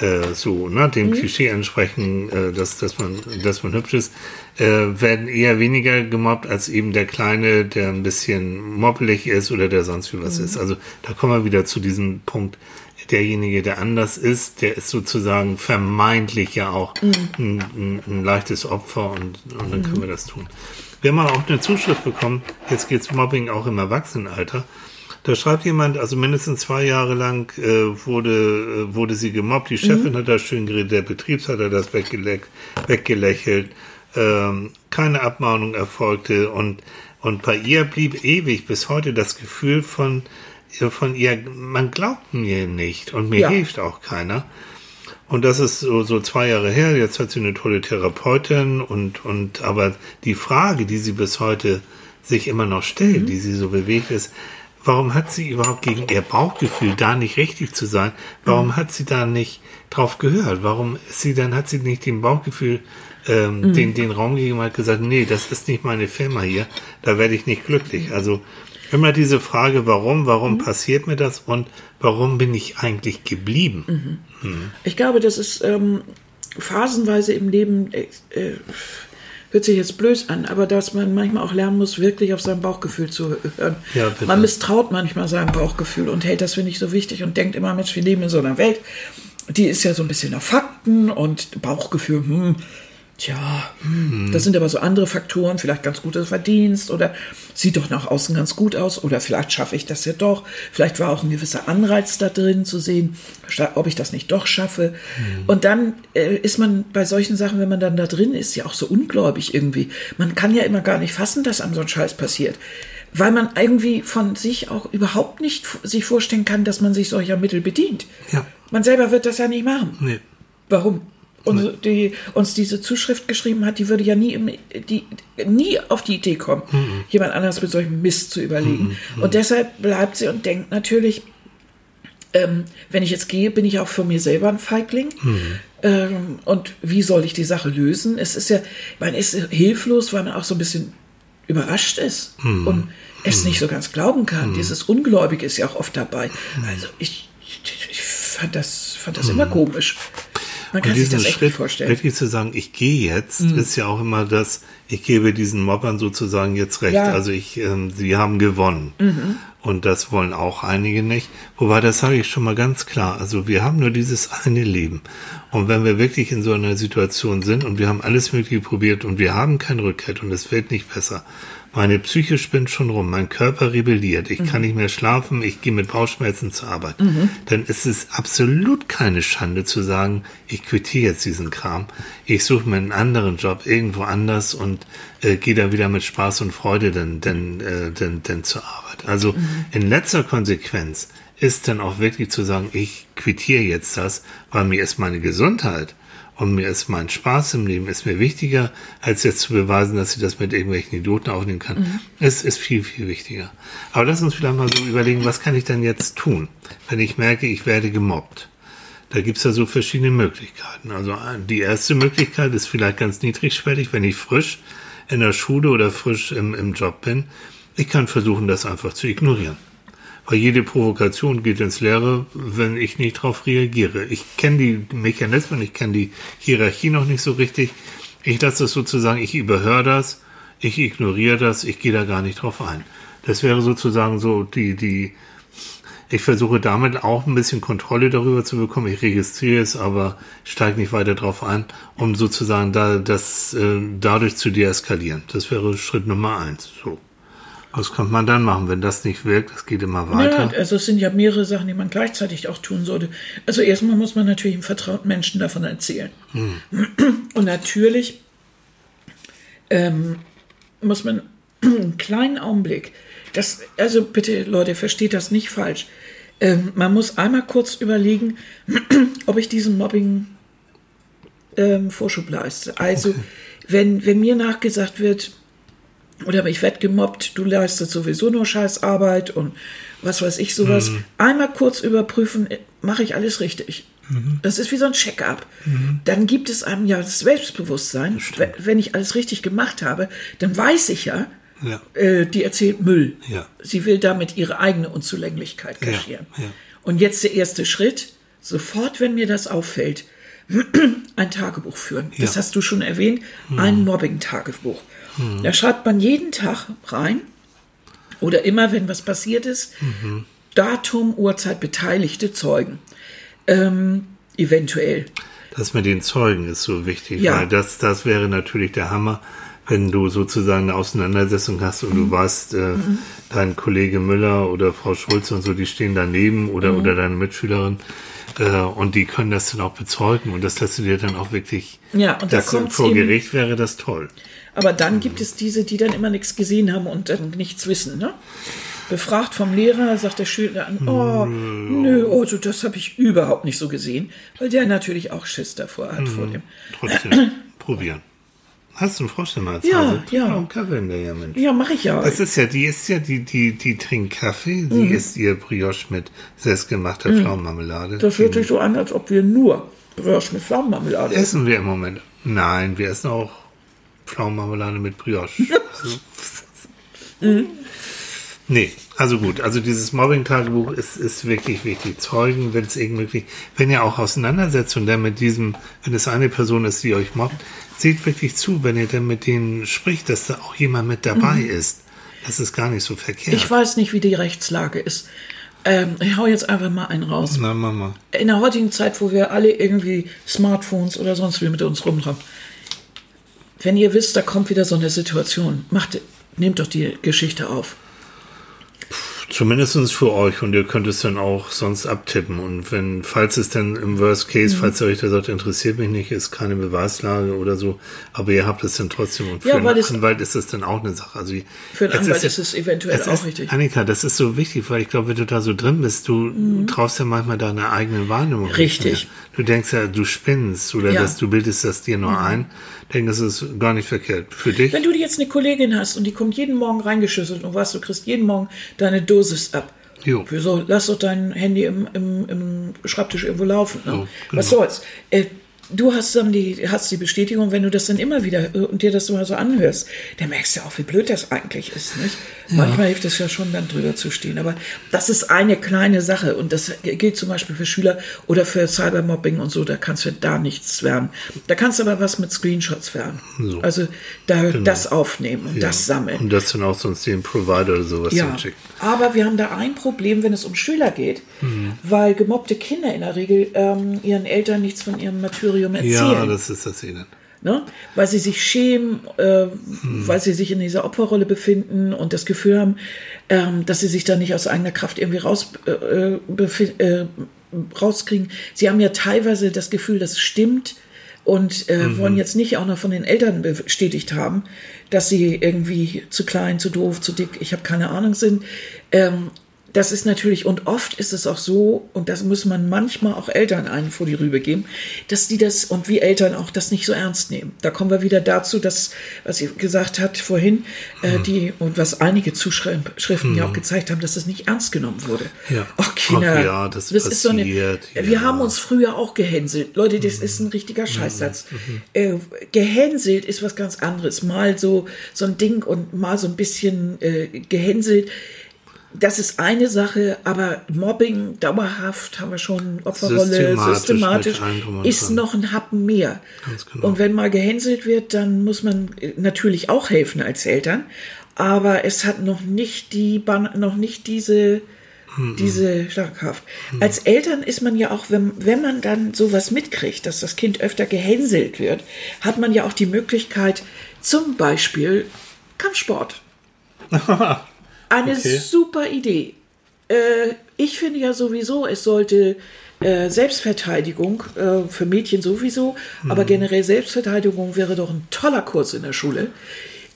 äh, so, ne, dem Klischee entsprechen, äh, dass, dass, man, dass man hübsch ist, äh, werden eher weniger gemobbt als eben der Kleine, der ein bisschen mobbelig ist oder der sonst wie was ist. Also da kommen wir wieder zu diesem Punkt. Derjenige, der anders ist, der ist sozusagen vermeintlich ja auch ein, ein, ein leichtes Opfer und, und dann können wir das tun. Wir haben auch eine Zuschrift bekommen, jetzt geht's Mobbing auch im Erwachsenenalter. Da schreibt jemand, also mindestens zwei Jahre lang äh, wurde, äh, wurde sie gemobbt. Die Chefin hat das schön geredet, der Betriebsleiter hat das weggele weggelächelt. Ähm, keine Abmahnung erfolgte und, und bei ihr blieb ewig bis heute das Gefühl von, äh, von ihr, man glaubt mir nicht und mir Ja. hilft auch keiner. Und das ist so, so zwei Jahre her. Jetzt hat sie eine tolle Therapeutin und, und, aber die Frage, die sie bis heute sich immer noch stellt, die sie so bewegt ist, warum hat sie überhaupt gegen ihr Bauchgefühl da nicht richtig zu sein? Warum hat sie da nicht drauf gehört? Warum ist sie dann, hat sie nicht dem Bauchgefühl, ähm, den, den Raum gegeben und hat gesagt, nee, das ist nicht meine Firma hier, da werde ich nicht glücklich. Also, immer diese Frage, warum, warum passiert mir das und warum bin ich eigentlich geblieben? Ich glaube, das ist ähm, phasenweise im Leben, äh, äh, hört sich jetzt blöd an, aber dass man manchmal auch lernen muss, wirklich auf sein Bauchgefühl zu hören. Ja, man misstraut manchmal seinem Bauchgefühl und hält das für nicht so wichtig und denkt immer, Mensch, wir leben in so einer Welt, die ist ja so ein bisschen auf Fakten und Bauchgefühl, hm, tja, hm, das sind aber so andere Faktoren, vielleicht ganz guter Verdienst oder sieht doch nach außen ganz gut aus oder vielleicht schaffe ich das ja doch. Vielleicht war auch ein gewisser Anreiz da drin zu sehen, ob ich das nicht doch schaffe. Und dann äh, ist man bei solchen Sachen, wenn man dann da drin ist, ja auch so ungläubig irgendwie. Man kann ja immer gar nicht fassen, dass einem so ein Scheiß passiert. Weil man irgendwie von sich auch überhaupt nicht sich vorstellen kann, dass man sich solcher Mittel bedient. Ja. Man selber wird das ja nicht machen. Nee. Warum? Unsere, die uns diese Zuschrift geschrieben hat, die würde ja nie, im, die, nie auf die Idee kommen, jemand anders mit solchem Mist zu überlegen. Und deshalb bleibt sie und denkt natürlich, ähm, wenn ich jetzt gehe, bin ich auch für mir selber ein Feigling. Ähm, und wie soll ich die Sache lösen? Es ist ja, man ist hilflos, weil man auch so ein bisschen überrascht ist und es nicht so ganz glauben kann. Dieses Ungläubig ist ja auch oft dabei. Also ich, ich, ich fand das, fand das immer komisch. Man kann Und sich diesen das echt Schritt vorstellen. wirklich zu sagen, ich gehe jetzt, Mhm. ist ja auch immer das, ich gebe diesen Mobbern sozusagen jetzt recht. Ja. Mhm. Also ich, ähm, sie haben gewonnen. Und das wollen auch einige nicht. Wobei, das sage ich schon mal ganz klar. Also wir haben nur dieses eine Leben. Und wenn wir wirklich in so einer Situation sind und wir haben alles Mögliche probiert und wir haben kein Rückhalt und es wird nicht besser. Meine Psyche spinnt schon rum, mein Körper rebelliert, ich kann nicht mehr schlafen, ich gehe mit Bauchschmerzen zur Arbeit. Dann ist es absolut keine Schande zu sagen, ich quittiere jetzt diesen Kram, ich suche mir einen anderen Job irgendwo anders und äh, gehe da wieder mit Spaß und Freude denn, denn, äh, denn, denn zur Arbeit. Also in letzter Konsequenz ist dann auch wirklich zu sagen, ich quittiere jetzt das, weil mir ist meine Gesundheit Und mir ist mein Spaß im Leben ist mir wichtiger, als jetzt zu beweisen, dass sie das mit irgendwelchen Idioten aufnehmen kann. Mhm. Es ist viel, viel wichtiger. Aber lass uns vielleicht mal so überlegen, was kann ich denn jetzt tun, wenn ich merke, ich werde gemobbt? Da gibt's ja so verschiedene Möglichkeiten. Also die erste Möglichkeit ist vielleicht ganz niedrigschwellig, wenn ich frisch in der Schule oder frisch im, im Job bin. Ich kann versuchen, das einfach zu ignorieren. Weil jede Provokation geht ins Leere, wenn ich nicht darauf reagiere. Ich kenne die Mechanismen, ich kenne die Hierarchie noch nicht so richtig. Ich lasse das sozusagen, ich überhöre das, ich ignoriere das, ich gehe da gar nicht drauf ein. Das wäre sozusagen so die, die, ich versuche damit auch ein bisschen Kontrolle darüber zu bekommen. Ich registriere es, aber steige nicht weiter drauf ein, um sozusagen da, das äh, dadurch zu deeskalieren. Das wäre Schritt Nummer eins. So. Was könnte man dann machen, wenn das nicht wirkt? Es geht immer weiter. Ja, also es sind ja mehrere Sachen, die man gleichzeitig auch tun sollte. Also erstmal muss man natürlich einem vertrauten Menschen davon erzählen. Hm. Und natürlich ähm, muss man <clears throat> einen kleinen Augenblick, das, also bitte Leute, versteht das nicht falsch. Ähm, man muss einmal kurz überlegen, <clears throat> ob ich diesen Mobbing ähm, Vorschub leiste. Also okay. wenn, wenn mir nachgesagt wird, oder ich werde gemobbt, du leistest sowieso nur Scheißarbeit und was weiß ich sowas. Mhm. Einmal kurz überprüfen, mache ich alles richtig. Mhm. Das ist wie so ein Check-up. Mhm. Dann gibt es einem ja das Selbstbewusstsein. Wenn ich alles richtig gemacht habe, dann weiß ich ja, ja. Äh, die erzählt Müll. Ja. Sie will damit ihre eigene Unzulänglichkeit kaschieren. Ja. Und jetzt der erste Schritt, sofort, wenn mir das auffällt, <clears throat> ein Tagebuch führen. Das hast du schon erwähnt, mhm. ein Mobbing-Tagebuch. Mhm. Da schreibt man jeden Tag rein oder immer, wenn was passiert ist, mhm. Datum, Uhrzeit, beteiligte Zeugen. Ähm, eventuell. Das mit den Zeugen ist so wichtig, ja. weil das, das wäre natürlich der Hammer, wenn du sozusagen eine Auseinandersetzung hast und mhm. du weißt, äh, mhm. dein Kollege Müller oder Frau Schulze und so, die stehen daneben oder, mhm. oder deine Mitschülerin äh, und die können das dann auch bezeugen und das lässt du dir dann auch wirklich, ja, und das da vor Gericht wäre das toll. Aber dann gibt es diese, die dann immer nichts gesehen haben und dann nichts wissen. Ne? Befragt vom Lehrer, sagt der Schüler an, oh, nö, also das habe ich überhaupt nicht so gesehen, weil der natürlich auch Schiss davor hat, vor dem. Trotzdem, <clears throat> probieren. Hast du einen Froschzimmer als Ja, Hase? ja. Einen Kaffee in der ja, Mensch. Ja, mache ich ja. Das ist ja, die ist ja, die, die, die trinkt Kaffee, die mhm. isst ihr Brioche mit selbstgemachter mhm. Pflaumenmarmelade. Das hört sich so an, als ob wir nur Brioche mit Pflaumenmarmelade essen. wir im Moment. Nein, wir essen auch Pflaumenmarmelade mit Brioche. Also, mhm. Nee, also gut, also dieses Mobbing-Tagebuch ist, ist wirklich wichtig. Zeugen, wenn es irgendwie, wenn ihr auch Auseinandersetzung dann mit diesem, wenn es eine Person ist, die euch mobbt, seht wirklich zu, wenn ihr dann mit denen spricht, dass da auch jemand mit dabei mhm. ist. Das ist gar nicht so verkehrt. Ich weiß nicht, wie die Rechtslage ist. Ähm, ich hau jetzt einfach mal einen raus. Na, Mama. In der heutigen Zeit, wo wir alle irgendwie Smartphones oder sonst wie mit uns rumtragen, wenn ihr wisst, da kommt wieder so eine Situation, macht, nehmt doch die Geschichte auf. Zumindest für euch und ihr könnt es dann auch sonst abtippen. Und wenn, falls es dann im Worst Case, mhm. falls ihr euch da sagt, interessiert mich nicht, ist keine Beweislage oder so, aber ihr habt es dann trotzdem. Und für ja, einen Anwalt ist es dann auch eine Sache. Also, für einen Anwalt ist, ist, es eventuell es auch ist, wichtig. Annika, das ist so wichtig, weil ich glaube, wenn du da so drin bist, du mhm. traust ja manchmal deine eigene Wahrnehmung. Richtig. Du denkst ja, du spinnst oder ja. dass du bildest das dir nur mhm. ein denke, es ist gar nicht verkehrt. Für dich? Wenn du jetzt eine Kollegin hast und die kommt jeden Morgen reingeschüsselt und weißt, du kriegst jeden Morgen deine Dosis ab. Jo. Wieso? Lass doch dein Handy im, im, im Schreibtisch irgendwo laufen. Ne? So, genau. Was soll's? Äh, du hast dann die, hast die Bestätigung, wenn du das dann immer wieder äh, und dir das mal so anhörst, dann merkst du auch, wie blöd das eigentlich ist. Nicht? Ja. Manchmal hilft es ja schon, dann drüber zu stehen. Aber das ist eine kleine Sache und das gilt zum Beispiel für Schüler oder für Cybermobbing und so. Da kannst du da nichts werden. Da kannst du aber was mit Screenshots werden. So. Also da genau. das aufnehmen und ja. das sammeln. Und das dann auch sonst den Provider oder sowas ja. schicken. Aber wir haben da ein Problem, wenn es um Schüler geht, mhm. weil gemobbte Kinder in der Regel ähm, ihren Eltern nichts von ihrem Martyrium erzählen. Ja, das ist das Ihnen. Ne? Weil sie sich schämen, äh, hm. weil sie sich in dieser Opferrolle befinden und das Gefühl haben, ähm, dass sie sich da nicht aus eigener Kraft irgendwie raus, äh, äh, rauskriegen. Sie haben ja teilweise das Gefühl, das stimmt und äh, mhm. wollen jetzt nicht auch noch von den Eltern bestätigt haben, dass sie irgendwie zu klein, zu doof, zu dick, ich habe keine Ahnung sind. Ähm, das ist natürlich, und oft ist es auch so, und das muss man manchmal auch Eltern einen vor die Rübe geben, dass die das, und wie Eltern auch das nicht so ernst nehmen. Da kommen wir wieder dazu, dass, was sie gesagt hat vorhin, äh, die, und was einige Zuschriften ja auch gezeigt haben, dass das nicht ernst genommen wurde. Ja. Ach, Kinder, Ach ja, das ist so eine, passiert, wir ja. haben uns früher auch gehänselt. Leute, das ist ein richtiger Scheißsatz. Äh, gehänselt ist was ganz anderes. Mal so, so ein Ding und mal so ein bisschen äh, gehänselt. Das ist eine Sache, aber Mobbing dauerhaft haben wir schon Opferrolle Systematisch systematisch, ist noch ein Happen mehr. Genau. Und wenn mal gehänselt wird, dann muss man äh, natürlich auch helfen als Eltern, aber es hat noch nicht die Ban noch nicht diese diese Schlagkraft. Als Eltern ist man ja auch, wenn, wenn man dann sowas mitkriegt, dass das Kind öfter gehänselt wird, hat man ja auch die Möglichkeit, zum Beispiel Kampfsport. <laughs> Eine Okay. super Idee. Äh, ich finde ja sowieso, es sollte äh, Selbstverteidigung äh, für Mädchen sowieso, aber generell Selbstverteidigung wäre doch ein toller Kurs in der Schule.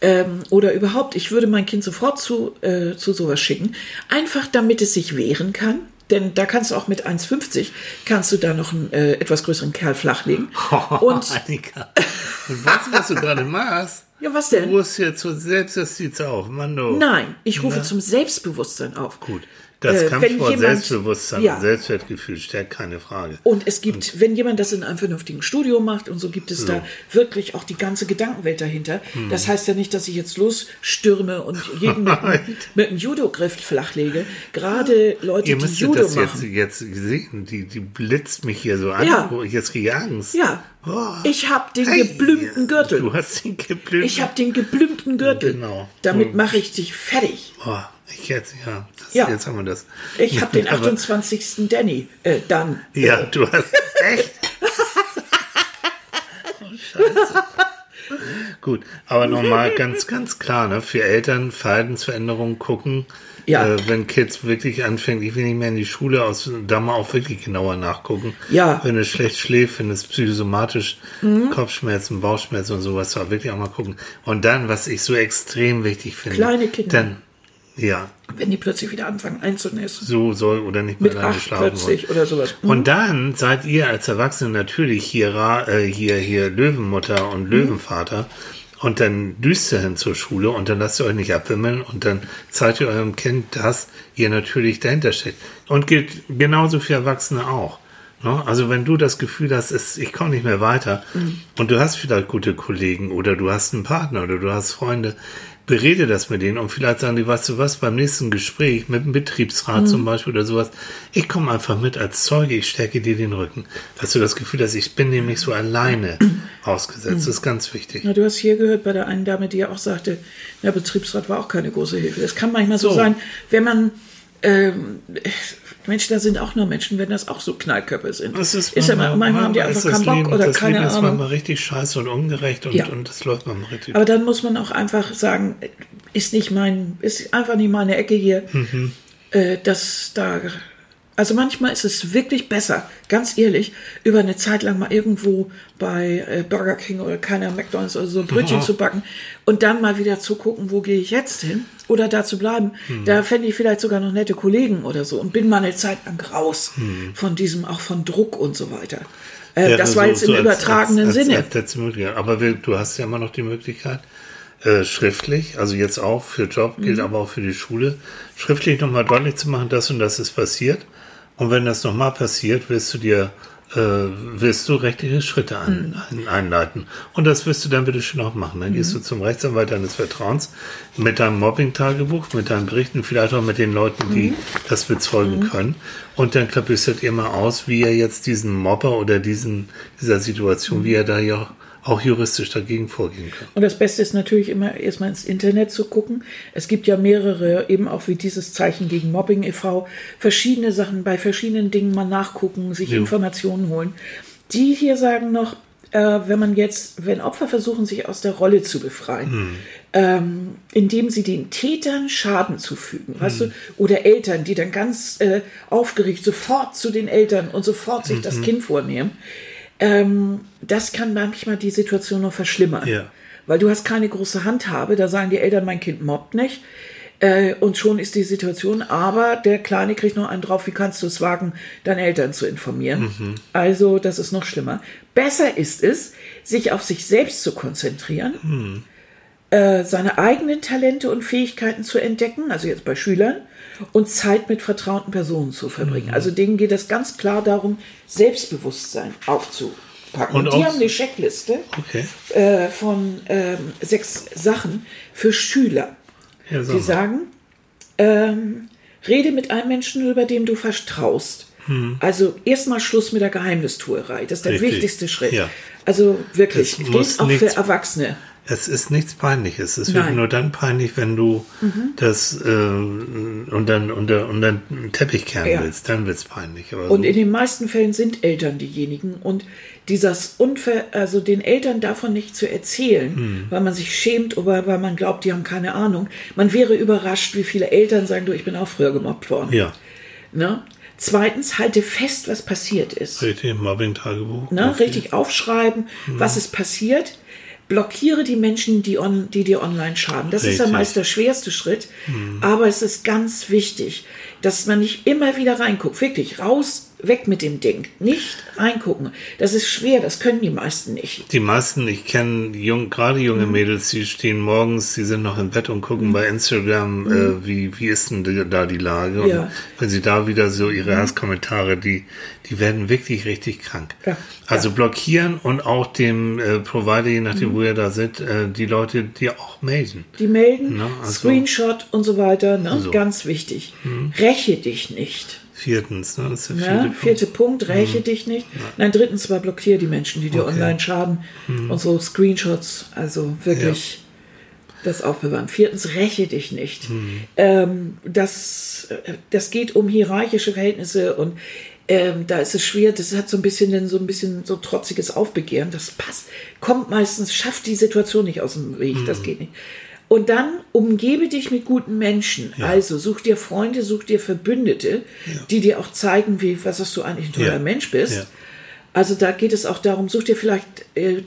Ähm, oder überhaupt, ich würde mein Kind sofort zu, äh, zu sowas schicken. Einfach damit es sich wehren kann. Denn da kannst du auch mit 1,50 kannst du da noch einen äh, etwas größeren Kerl flachlegen. <laughs> Und Annika. Und weißt du, was du gerade machst? Ja, was Du denn? rufst jetzt zur Selbstjustiz auf, Mando. Nein, ich rufe zum Selbstbewusstsein auf. Gut. Das Äh, wenn Kampfwort jemand- Selbstbewusstsein Ja. und Selbstwertgefühl stärkt keine Frage. Und es gibt, wenn jemand das in einem vernünftigen Studio macht und so gibt es da wirklich auch die ganze Gedankenwelt dahinter. Hm. Das heißt ja nicht, dass ich jetzt losstürme und jeden mit, <laughs> einem- mit einem Judo-Griff flachlege. Gerade Leute, Ihr die Judo das jetzt, machen. jetzt sehen. Die, die blitzt mich hier so an. Ja. wo Ich jetzt kriege Angst. Ja, Oh. ich habe den Hey, geblümten Gürtel. Du hast den geblümten. Ich habe den geblümten Gürtel. Genau. Damit mache ich dich fertig. Oh, ich jetzt, ja. Das, Ja. Jetzt haben wir das. Ich habe den <laughs> Aber- 28. Danny. Äh, dann. Ja, du hast echt. <laughs> oh, Scheiße. Gut, aber nochmal ganz, ganz klar, ne? Für Eltern Verhaltensveränderungen gucken. Ja. Äh, wenn Kids wirklich anfängt, ich will nicht mehr in die Schule aus, da mal auch wirklich genauer nachgucken. Ja. Mhm. Wenn es schlecht schläft, wenn es psychosomatisch Kopfschmerzen, Bauchschmerzen und sowas, da wirklich auch mal gucken. Und dann, was ich so extrem wichtig finde. Kleine Kinder. Dann, ja, Wenn die plötzlich wieder anfangen einzunässen. so soll oder nicht mehr Mit alleine acht plötzlich oder sowas. Und dann seid ihr als Erwachsene natürlich hier, äh, hier, hier Löwenmutter Mhm. und Löwenvater. Und dann düst ihr hin zur Schule und dann lasst ihr euch nicht abwimmeln und dann zeigt ihr eurem Kind, dass ihr natürlich dahinter steckt. Und gilt genauso für Erwachsene auch. Ne? Also wenn du das Gefühl hast, es, ich komme nicht mehr weiter Mhm. und du hast vielleicht gute Kollegen oder du hast einen Partner oder du hast Freunde, berede das mit denen und vielleicht sagen die, weißt du was, beim nächsten Gespräch mit dem Betriebsrat Mhm. zum Beispiel oder sowas, ich komme einfach mit als Zeuge, ich stärke dir den Rücken. Dass du das Gefühl hast, ich bin nämlich so alleine <clears throat> ausgesetzt. Das ist ganz wichtig. Na, du hast hier gehört bei der einen Dame, die ja auch sagte, der Betriebsrat war auch keine große Hilfe. Das kann manchmal so, So. sein, wenn man ähm, Menschen, da sind auch nur Menschen, wenn das auch so Knallköpfe sind. Das ist, ja manchmal, manchmal haben die ist einfach das keinen Bock Leben, oder das keine Leben ist Ahnung. manchmal richtig scheiße und ungerecht und, Ja. und das läuft manchmal richtig. Aber dann muss man auch einfach sagen, ist nicht mein, ist einfach nicht meine Ecke hier. Mhm. Äh, dass da, also manchmal ist es wirklich besser, ganz ehrlich, über eine Zeit lang mal irgendwo bei äh, Burger King oder keiner McDonalds oder so ein Brötchen Ja. zu backen und dann mal wieder zu gucken, wo gehe ich jetzt hin oder da zu bleiben. Mhm. Da fände ich vielleicht sogar noch nette Kollegen oder so und bin mal eine Zeit lang raus von diesem, auch von Druck und so weiter. Äh, Mhm. Wäre das war so- jetzt so im als- übertragenen als, als, Sinne. Als Möglichkeit. Aber wir, du hast ja immer noch die Möglichkeit, äh, schriftlich, also jetzt auch für Job, Mhm. gilt aber auch für die Schule, schriftlich nochmal deutlich zu machen, das und das ist passiert. Und wenn das nochmal passiert, wirst du dir äh, wirst du rechtliche Schritte an, Mhm. ein, einleiten. Und das wirst du dann bitte schön auch machen. Dann gehst du zum Rechtsanwalt deines Vertrauens mit deinem Mobbing-Tagebuch, mit deinen Berichten, vielleicht auch mit den Leuten, die das bezeugen können. Und dann klabüstert ihr mal aus, wie ihr jetzt diesen Mobber oder diesen, dieser Situation, wie ihr da ja auch juristisch dagegen vorgehen könnt. Und das Beste ist natürlich immer erstmal ins Internet zu gucken. Es gibt ja mehrere, eben auch wie dieses Zeichen gegen Mobbing e.V., verschiedene Sachen bei verschiedenen Dingen mal nachgucken, sich Informationen holen. Die hier sagen noch, äh, wenn man jetzt, wenn Opfer versuchen, sich aus der Rolle zu befreien, ähm, indem sie den Tätern Schaden zufügen, weißt du, oder Eltern, die dann ganz äh, aufgeregt sofort zu den Eltern und sofort sich das Kind vornehmen, ähm, das kann manchmal die Situation noch verschlimmern. Ja. Weil du hast keine große Handhabe, da sagen die Eltern, mein Kind mobbt nicht. Äh, und schon ist die Situation, aber der Kleine kriegt noch einen drauf, wie kannst du es wagen, deine Eltern zu informieren? Also, das ist noch schlimmer. Besser ist es, sich auf sich selbst zu konzentrieren, äh, seine eigenen Talente und Fähigkeiten zu entdecken, also jetzt bei Schülern, und Zeit mit vertrauten Personen zu verbringen. Also denen geht es ganz klar darum, Selbstbewusstsein aufzupacken. Und Und, die haben eine Checkliste Okay. äh, von ähm, sechs Sachen für Schüler. Ja, Die sagen, ähm, rede mit einem Menschen, über dem du vertraust. Also erstmal Schluss mit der Geheimnistuerei. Das ist der. Richtig. wichtigste Schritt. Ja. Also wirklich, gilt muss auch für Erwachsene. Es ist nichts Peinliches. Es wird Nein. Mhm. nur dann peinlich, wenn du das äh, unter, unter, unter den Teppich kehren Ja. willst. Dann wird es peinlich. Aber Und so, in den meisten Fällen sind Eltern diejenigen. Und dieses Unver also den Eltern davon nicht zu erzählen, Hm. weil man sich schämt oder weil man glaubt, die haben keine Ahnung. Man wäre überrascht, wie viele Eltern sagen, du, ich bin auch früher gemobbt worden. ja, Ne? Zweitens, halte fest, was passiert ist. richtig, Mobbing-Tagebuch. Ne? Richtig aufschreiben, was ist passiert. Blockiere die Menschen, die, on, die dir online schaden. Das ist ja Richtig. meist der schwerste Schritt. Aber es ist ganz wichtig, dass man nicht immer wieder reinguckt. Wirklich raus, weg mit dem Ding. Nicht reingucken. Das ist schwer, das können die meisten nicht. Die meisten, ich kenne jung, gerade junge Mhm. Mädels, die stehen morgens, die sind noch im Bett und gucken bei Instagram, äh, wie, wie ist denn da die Lage? Und Mhm. Ja. wenn sie da wieder so ihre Hasskommentare, die, die werden wirklich richtig krank. Ja. Also blockieren und auch dem äh, Provider, je Mhm. nachdem, wo ihr da seid, äh, die Leute, die auch melden. Die melden, Ne, also- Screenshot und so weiter. Ne? So. Ganz wichtig. Räche dich nicht. Viertens, ne? Das ist der Ja, vierte vierte Punkt, räche dich nicht. Nein, drittens war blockiere die Menschen, die dir Okay. online schaden. Und so Screenshots, also wirklich das aufbewahren. Viertens, räche dich nicht. Ähm, das, äh, das geht um hierarchische Verhältnisse und ähm, da ist es schwer, das hat so ein bisschen so ein bisschen so trotziges Aufbegehren. Das passt, kommt meistens, schafft die Situation nicht aus dem Weg, das geht nicht. Und dann umgebe dich mit guten Menschen. Also such dir Freunde, such dir Verbündete, die dir auch zeigen, wie, was du eigentlich ein toller Ja. Mensch bist. Ja. Also da geht es auch darum, such dir vielleicht äh,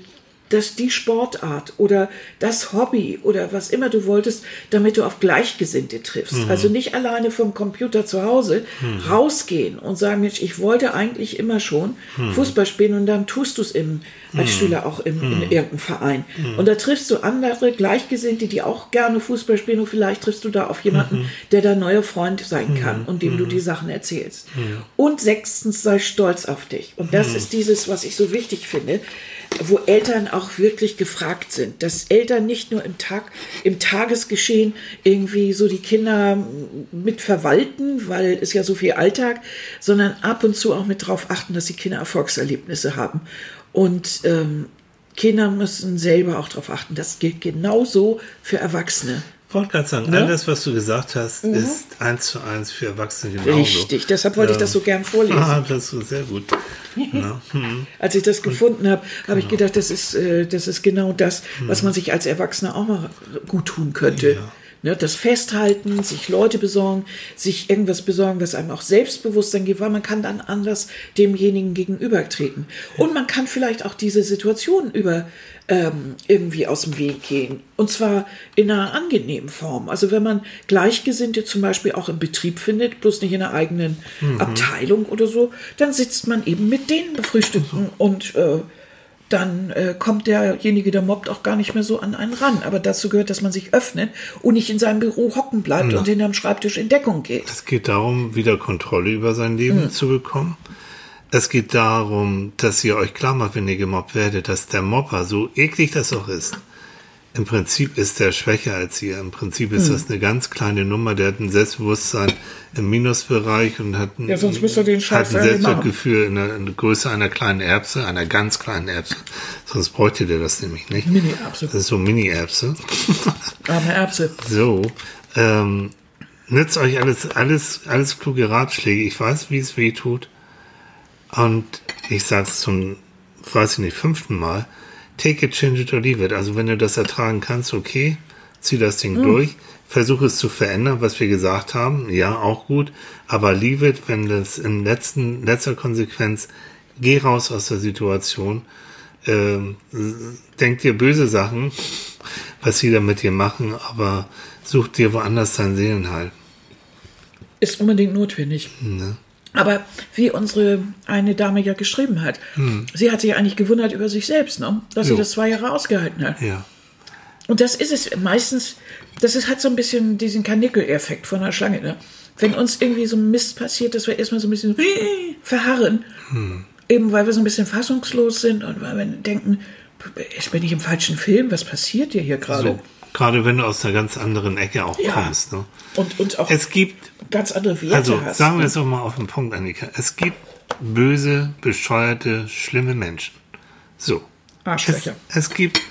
das, die Sportart oder das Hobby oder was immer du wolltest, damit du auf Gleichgesinnte triffst. Mhm. Also nicht alleine vom Computer zu Hause rausgehen und sagen, Mensch, ich wollte eigentlich immer schon Mhm. Fußball spielen und dann tust du es im, als Schüler auch im, Mhm. in irgendeinem Verein. Und da triffst du andere Gleichgesinnte, die auch gerne Fußball spielen und vielleicht triffst du da auf jemanden, Mhm. der dein neuer Freund sein kann und dem du die Sachen erzählst. Und sechstens, sei stolz auf dich. Und das ist dieses, was ich so wichtig finde, wo Eltern auch wirklich gefragt sind, dass Eltern nicht nur im Tag, im Tagesgeschehen irgendwie so die Kinder mit verwalten, weil es ja so viel Alltag, sondern ab und zu auch mit darauf achten, dass die Kinder Erfolgserlebnisse haben. Und ähm, Kinder müssen selber auch darauf achten. Das gilt genauso für Erwachsene. Ich wollte gerade sagen, Ne? all das, was du gesagt hast, ist eins zu eins für Erwachsene genauso. Richtig, deshalb wollte ich das so gern vorlesen. <laughs> Ah, das ist sehr gut. Na, hm. Als ich das gefunden habe, habe ich gedacht, das ist, äh, das ist genau das, was man sich als Erwachsener auch mal gut tun könnte. Ne, das Festhalten, sich Leute besorgen, sich irgendwas besorgen, was einem auch Selbstbewusstsein gibt, weil man kann dann anders demjenigen gegenübertreten. Und man kann vielleicht auch diese Situation über ähm, irgendwie aus dem Weg gehen. Und zwar in einer angenehmen Form. Also wenn man Gleichgesinnte zum Beispiel auch im Betrieb findet, bloß nicht in einer eigenen Abteilung oder so, dann sitzt man eben mit denen frühstücken und äh, dann äh, kommt derjenige, der mobbt, auch gar nicht mehr so an einen ran. Aber dazu gehört, dass man sich öffnet und nicht in seinem Büro hocken bleibt und hinterm Schreibtisch in Deckung geht. Es geht darum, wieder Kontrolle über sein Leben Hm. zu bekommen. Es geht darum, dass ihr euch klar macht, wenn ihr gemobbt werdet, dass der Mobber, so eklig das auch ist, im Prinzip ist der schwächer als ihr. Im Prinzip Hm. ist das eine ganz kleine Nummer. Der hat ein Selbstbewusstsein im Minusbereich und hat ein, Ja, sonst müsste er den Scheiß hat ein. Selbstwertgefühl in der, in der Größe einer kleinen Erbse, einer ganz kleinen Erbse. Sonst bräuchte der das nämlich nicht. Mini-Erbse. Das ist so Mini-Erbse. <laughs> Arme Erbse. So, ähm, nützt euch alles, alles, alles kluge Ratschläge. Ich weiß, wie es weh tut. Und ich sag's zum, weiß ich nicht, fünften Mal. Take it, change it or leave it. Also wenn du das ertragen kannst, okay, zieh das Ding Hm. durch. Versuche es zu verändern, was wir gesagt haben. Ja, auch gut. Aber leave it, wenn das in letzten, letzter Konsequenz, geh raus aus der Situation. Ähm, denk dir böse Sachen, <laughs> was sie da mit dir machen, aber Such dir woanders dein Seelenheil. Ist unbedingt notwendig. Ne? Aber wie unsere eine Dame ja geschrieben hat, sie hat sich eigentlich gewundert über sich selbst, ne? dass sie Jo. das zwei Jahre ausgehalten hat. Ja. Und das ist es meistens, das ist, hat so ein bisschen diesen Kanickel-Effekt von der Schlange. Ne? Wenn uns irgendwie so ein Mist passiert, dass wir erstmal so ein bisschen <laughs> verharren, eben weil wir so ein bisschen fassungslos sind und weil wir denken, ich bin ich im falschen Film, was passiert dir hier gerade? So. Gerade wenn du aus einer ganz anderen Ecke auch Ja. kommst. Ne? Und, und auch Es gibt ganz andere Werte Also hast. sagen wir ne? es doch mal auf den Punkt, Annika. Es gibt böse, bescheuerte, schlimme Menschen. So. Es, Arschlöcher. es gibt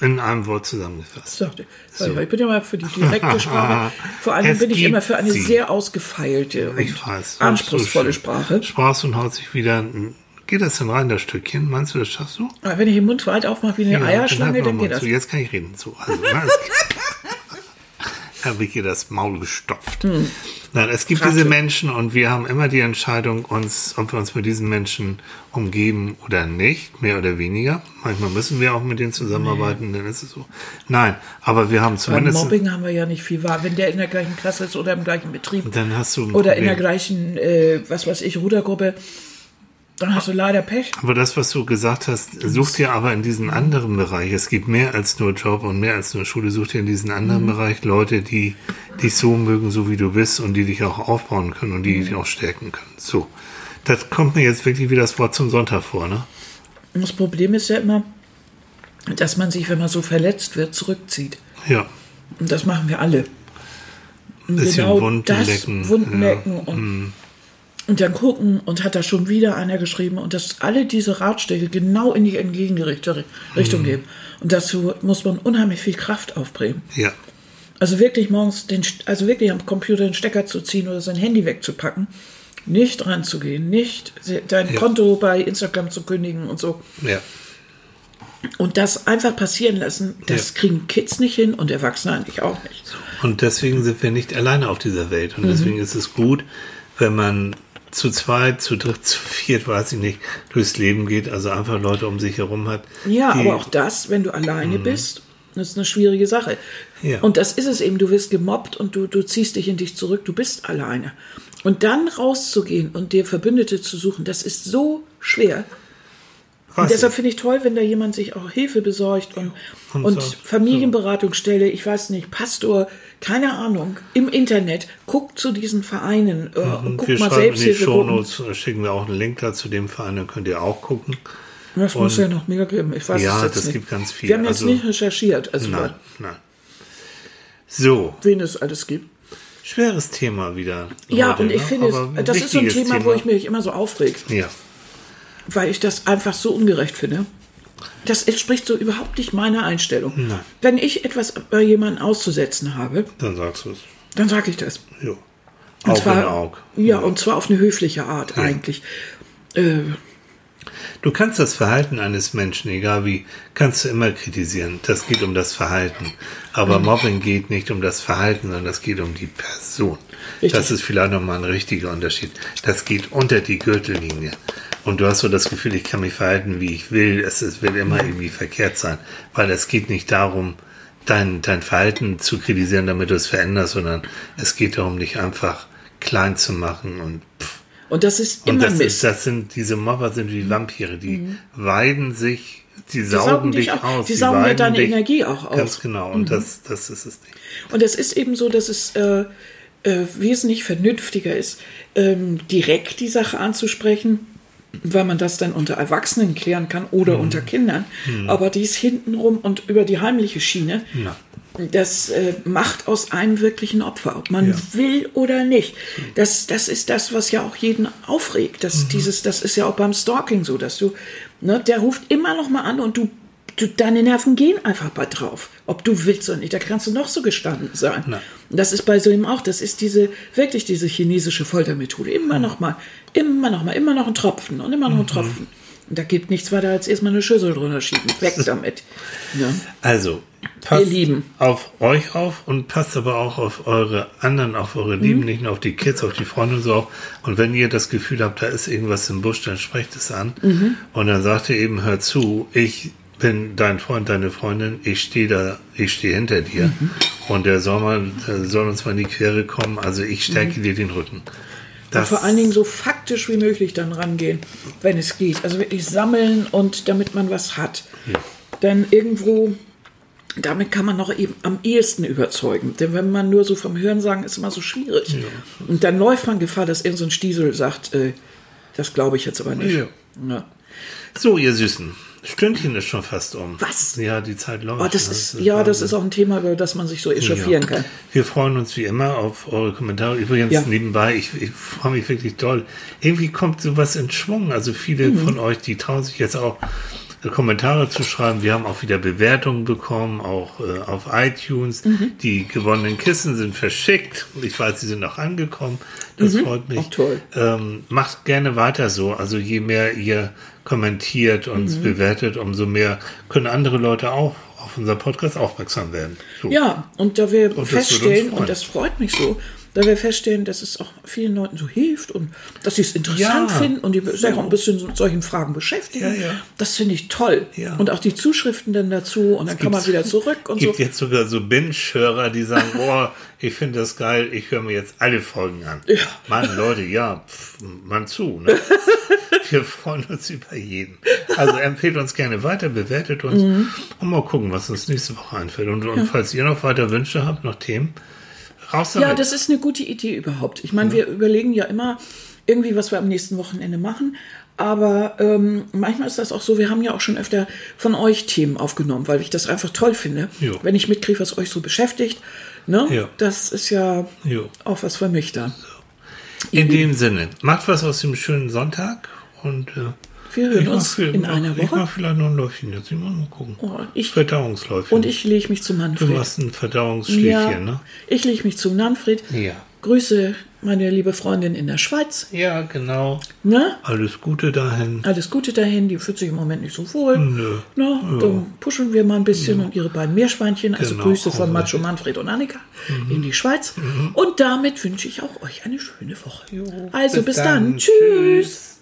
in einem Wort zusammengefasst. So. Ich bin ja mal für die direkte Sprache. <laughs> Vor allem Es bin ich immer für eine sie. sehr ausgefeilte und weiß. anspruchsvolle So. Sprache. Sprachst und haut sich wieder. Geht das denn rein, das Stückchen? Meinst du, das schaffst du? Aber wenn ich den Mund weit aufmache wie eine Ja, Eierschlange, halt dann geht das. Zu. Jetzt kann ich reden. So, also, es habe ich hier das Maul gestopft. Nein, es gibt Ratte. diese Menschen und wir haben immer die Entscheidung, uns, ob wir uns mit diesen Menschen umgeben oder nicht, mehr oder weniger. Manchmal müssen wir auch mit denen zusammenarbeiten, dann ist es so. Nein, aber wir haben Beim zumindest. Mobbing haben wir ja nicht viel wahr. Wenn der in der gleichen Klasse ist oder im gleichen Betrieb Dann hast du oder in der Problem. gleichen, äh, was weiß ich, Rudergruppe, dann hast du leider Pech. Aber das, was du gesagt hast, such dir aber in diesen anderen Bereich. Es gibt mehr als nur Job und mehr als nur Schule. Such dir in diesen anderen Bereich Leute, die dich so mögen, so wie du bist und die dich auch aufbauen können und die dich auch stärken können. So. Das kommt mir jetzt wirklich wie das Wort zum Sonntag vor, ne? Das Problem ist ja immer, dass man sich, wenn man so verletzt wird, zurückzieht. Ja. Und das machen wir alle. Und Bisschen Wunden das, lecken, Wunden ja. lecken und, und dann gucken und hat da schon wieder einer geschrieben und dass alle diese Ratschläge genau in die entgegengerechte Richtung Mhm. gehen. Und dazu muss man unheimlich viel Kraft aufbringen. Ja. Also wirklich morgens den, also wirklich am Computer den Stecker zu ziehen oder sein Handy wegzupacken, nicht ranzugehen, nicht dein Ja. Konto bei Instagram zu kündigen und so. Ja. Und das einfach passieren lassen, das Ja. kriegen Kids nicht hin und Erwachsene eigentlich auch nicht. Und deswegen sind wir nicht alleine auf dieser Welt. Und deswegen ist es gut, wenn man zu zweit, zu dritt, zu viert, weiß ich nicht, durchs Leben geht, also einfach Leute um sich herum hat. Ja, aber auch das, wenn du alleine bist, das ist eine schwierige Sache. Ja. Und das ist es eben, du wirst gemobbt und du, du ziehst dich in dich zurück, du bist alleine. Und dann rauszugehen und dir Verbündete zu suchen, das ist so schwer. Und deshalb finde ich toll, wenn da jemand sich auch Hilfe besorgt und, Und und, so- Familienberatungsstelle, ich weiß nicht, Pastor, keine Ahnung, im Internet, guckt zu diesen Vereinen äh, und guckt wir mal schreiben in die. Shownotes, schicken wir auch einen Link dazu dem Verein, dann könnt ihr auch gucken. Das muss und- ja noch mehr geben. Ich weiß Ja, es jetzt das nicht. gibt ganz viel. Wir haben jetzt Also- nicht recherchiert, also Nein, nein. So, wen es alles gibt. schweres Thema wieder. Ja, heute, und ich ne? finde, es- das ist so ein wichtiges Thema, wo ich mich immer so aufreg, Ja, weil ich das einfach so ungerecht finde. Das entspricht so überhaupt nicht meiner Einstellung. Nein. Wenn ich etwas bei jemandem auszusetzen habe, dann sagst du es. dann sage ich das. Jo. Und Auge zwar, in Auge. Ja, und zwar auf eine höfliche Art eigentlich. Äh, Du kannst das Verhalten eines Menschen, egal wie, kannst du immer kritisieren. Das geht um das Verhalten. Aber Mhm. Mobbing geht nicht um das Verhalten, sondern das geht um die Person. Richtig. Das ist vielleicht nochmal ein richtiger Unterschied. Das geht unter die Gürtellinie. Und du hast so das Gefühl, ich kann mich verhalten, wie ich will. Es, es wird immer irgendwie verkehrt sein. Weil es geht nicht darum, dein, dein Verhalten zu kritisieren, damit du es veränderst, sondern es geht darum, dich einfach klein zu machen und pff, und das ist und immer das, Mist. ist, das sind, diese Mobber sind wie Vampire, die weiden sich, die Die saugen, dich auch- aus. Die saugen ja deine dich. Energie auch aus. Ganz genau, und das, das ist es nicht. Und es ist eben so, dass es äh, äh, wesentlich vernünftiger ist, ähm, direkt die Sache anzusprechen, weil man das dann unter Erwachsenen klären kann oder unter Kindern. Aber dies hintenrum und über die heimliche Schiene, Na. das äh, macht aus einem wirklichen Opfer, ob man Ja. will oder nicht. Das, das ist das, was ja auch jeden aufregt. Das, dieses, das ist ja auch beim Stalking so, dass du, ne, der ruft immer noch mal an und du, du deine Nerven gehen einfach bei drauf. Ob du willst oder nicht, da kannst du noch so gestanden sein. Na. Und Das ist bei so ihm auch. Das ist diese, wirklich diese chinesische Foltermethode. Immer noch mal, immer noch mal, immer noch ein Tropfen und immer noch Mhm. ein Tropfen. Und da gibt nichts weiter als erstmal eine Schüssel drunter schieben. Weg damit. Ja. Also, passt Lieben. auf euch auf und passt aber auch auf eure anderen, auf eure Lieben, Mhm. nicht nur auf die Kids, auf die Freunde und so auf. Und wenn ihr das Gefühl habt, da ist irgendwas im Busch, dann sprecht es an. Mhm. Und dann sagt ihr eben, hör zu, ich wenn dein Freund, deine Freundin, ich stehe da, ich stehe hinter dir Mhm. und der soll, mal, der soll uns mal in die Quere kommen, also ich stärke dir den Rücken. Und Das, vor allen Dingen so faktisch wie möglich dann rangehen, wenn es geht. Also wirklich sammeln und damit man was hat. Denn irgendwo, damit kann man noch eben am ehesten überzeugen. Denn wenn man nur so vom Hören sagen, ist immer so schwierig. Und dann läuft man Gefahr, dass irgendein so ein Stiesel sagt, äh, das glaube ich jetzt aber nicht. Ja. Ja. So, ihr Süßen, Stündchen ist schon fast um. Was? Ja, die Zeit läuft. Oh, das ne? ist, ja, das ist auch ein Thema, über das man sich so echauffieren Ja. kann. Wir freuen uns wie immer auf eure Kommentare. Übrigens Ja. nebenbei, ich, ich freue mich wirklich doll. Irgendwie kommt sowas in Schwung. Also viele Mhm. von euch, die trauen sich jetzt auch äh, Kommentare zu schreiben. Wir haben auch wieder Bewertungen bekommen, auch äh, auf iTunes. Mhm. Die gewonnenen Kissen sind verschickt. Ich weiß, sie sind auch angekommen. Das freut mich. Mhm. Auch toll. Ähm, macht gerne weiter so. Also je mehr ihr kommentiert und Mhm. bewertet, umso mehr können andere Leute auch auf unser Podcast aufmerksam werden. So. Ja, und da wir das uns feststellen, und das freut mich so, da wir feststellen, dass es auch vielen Leuten so hilft und dass sie es interessant Ja, finden und die sich auch ein bisschen mit solchen Fragen beschäftigen, Ja, ja. das finde ich toll. Und auch die Zuschriften dann dazu und dann kann man wieder zurück <laughs> und so. gibt jetzt sogar so Binge-Hörer, die sagen, <laughs> boah, ich finde das geil, ich höre mir jetzt alle Folgen an. Ja. Mann, Leute, ja, pff, man zu. Ne? <laughs> Wir freuen uns über jeden. Also empfehlt uns gerne weiter, bewertet uns Mhm. und mal gucken, was uns nächste Woche einfällt. Und, und falls ihr noch weiter Wünsche habt, noch Themen, raus damit. Ja, das ist eine gute Idee überhaupt. Ich meine, wir überlegen ja immer irgendwie, was wir am nächsten Wochenende machen. Aber ähm, manchmal ist das auch so, wir haben ja auch schon öfter von euch Themen aufgenommen, weil ich das einfach toll finde. Jo. Wenn ich mitkriege, was euch so beschäftigt. Ne? Ja. Das ist ja Jo. auch was für mich da. In dem Sinne, macht was aus dem schönen Sonntag und äh, Wir hören ich mach uns viel- in einer Ich Woche. mache vielleicht noch ein Läufchen jetzt. Ich mal gucken. Oh, ich, Verdauungsläufchen. und ich lege mich zu Du Manfred. machst ein Verdauungsschläfchen, ja, ne? Ich lege mich zu Manfred. Ja. Grüße meine liebe Freundin in der Schweiz. Ja, genau. Ne? Alles Gute dahin. Alles Gute dahin, die fühlt sich im Moment nicht so wohl. Nö. Na, dann pushen wir mal ein bisschen und ihre beiden Meerschweinchen, also Genau, Grüße von auch Macho Manfred und Annika in die Schweiz. Und damit wünsche ich auch euch eine schöne Woche. also bis, bis dann. dann. Tschüss.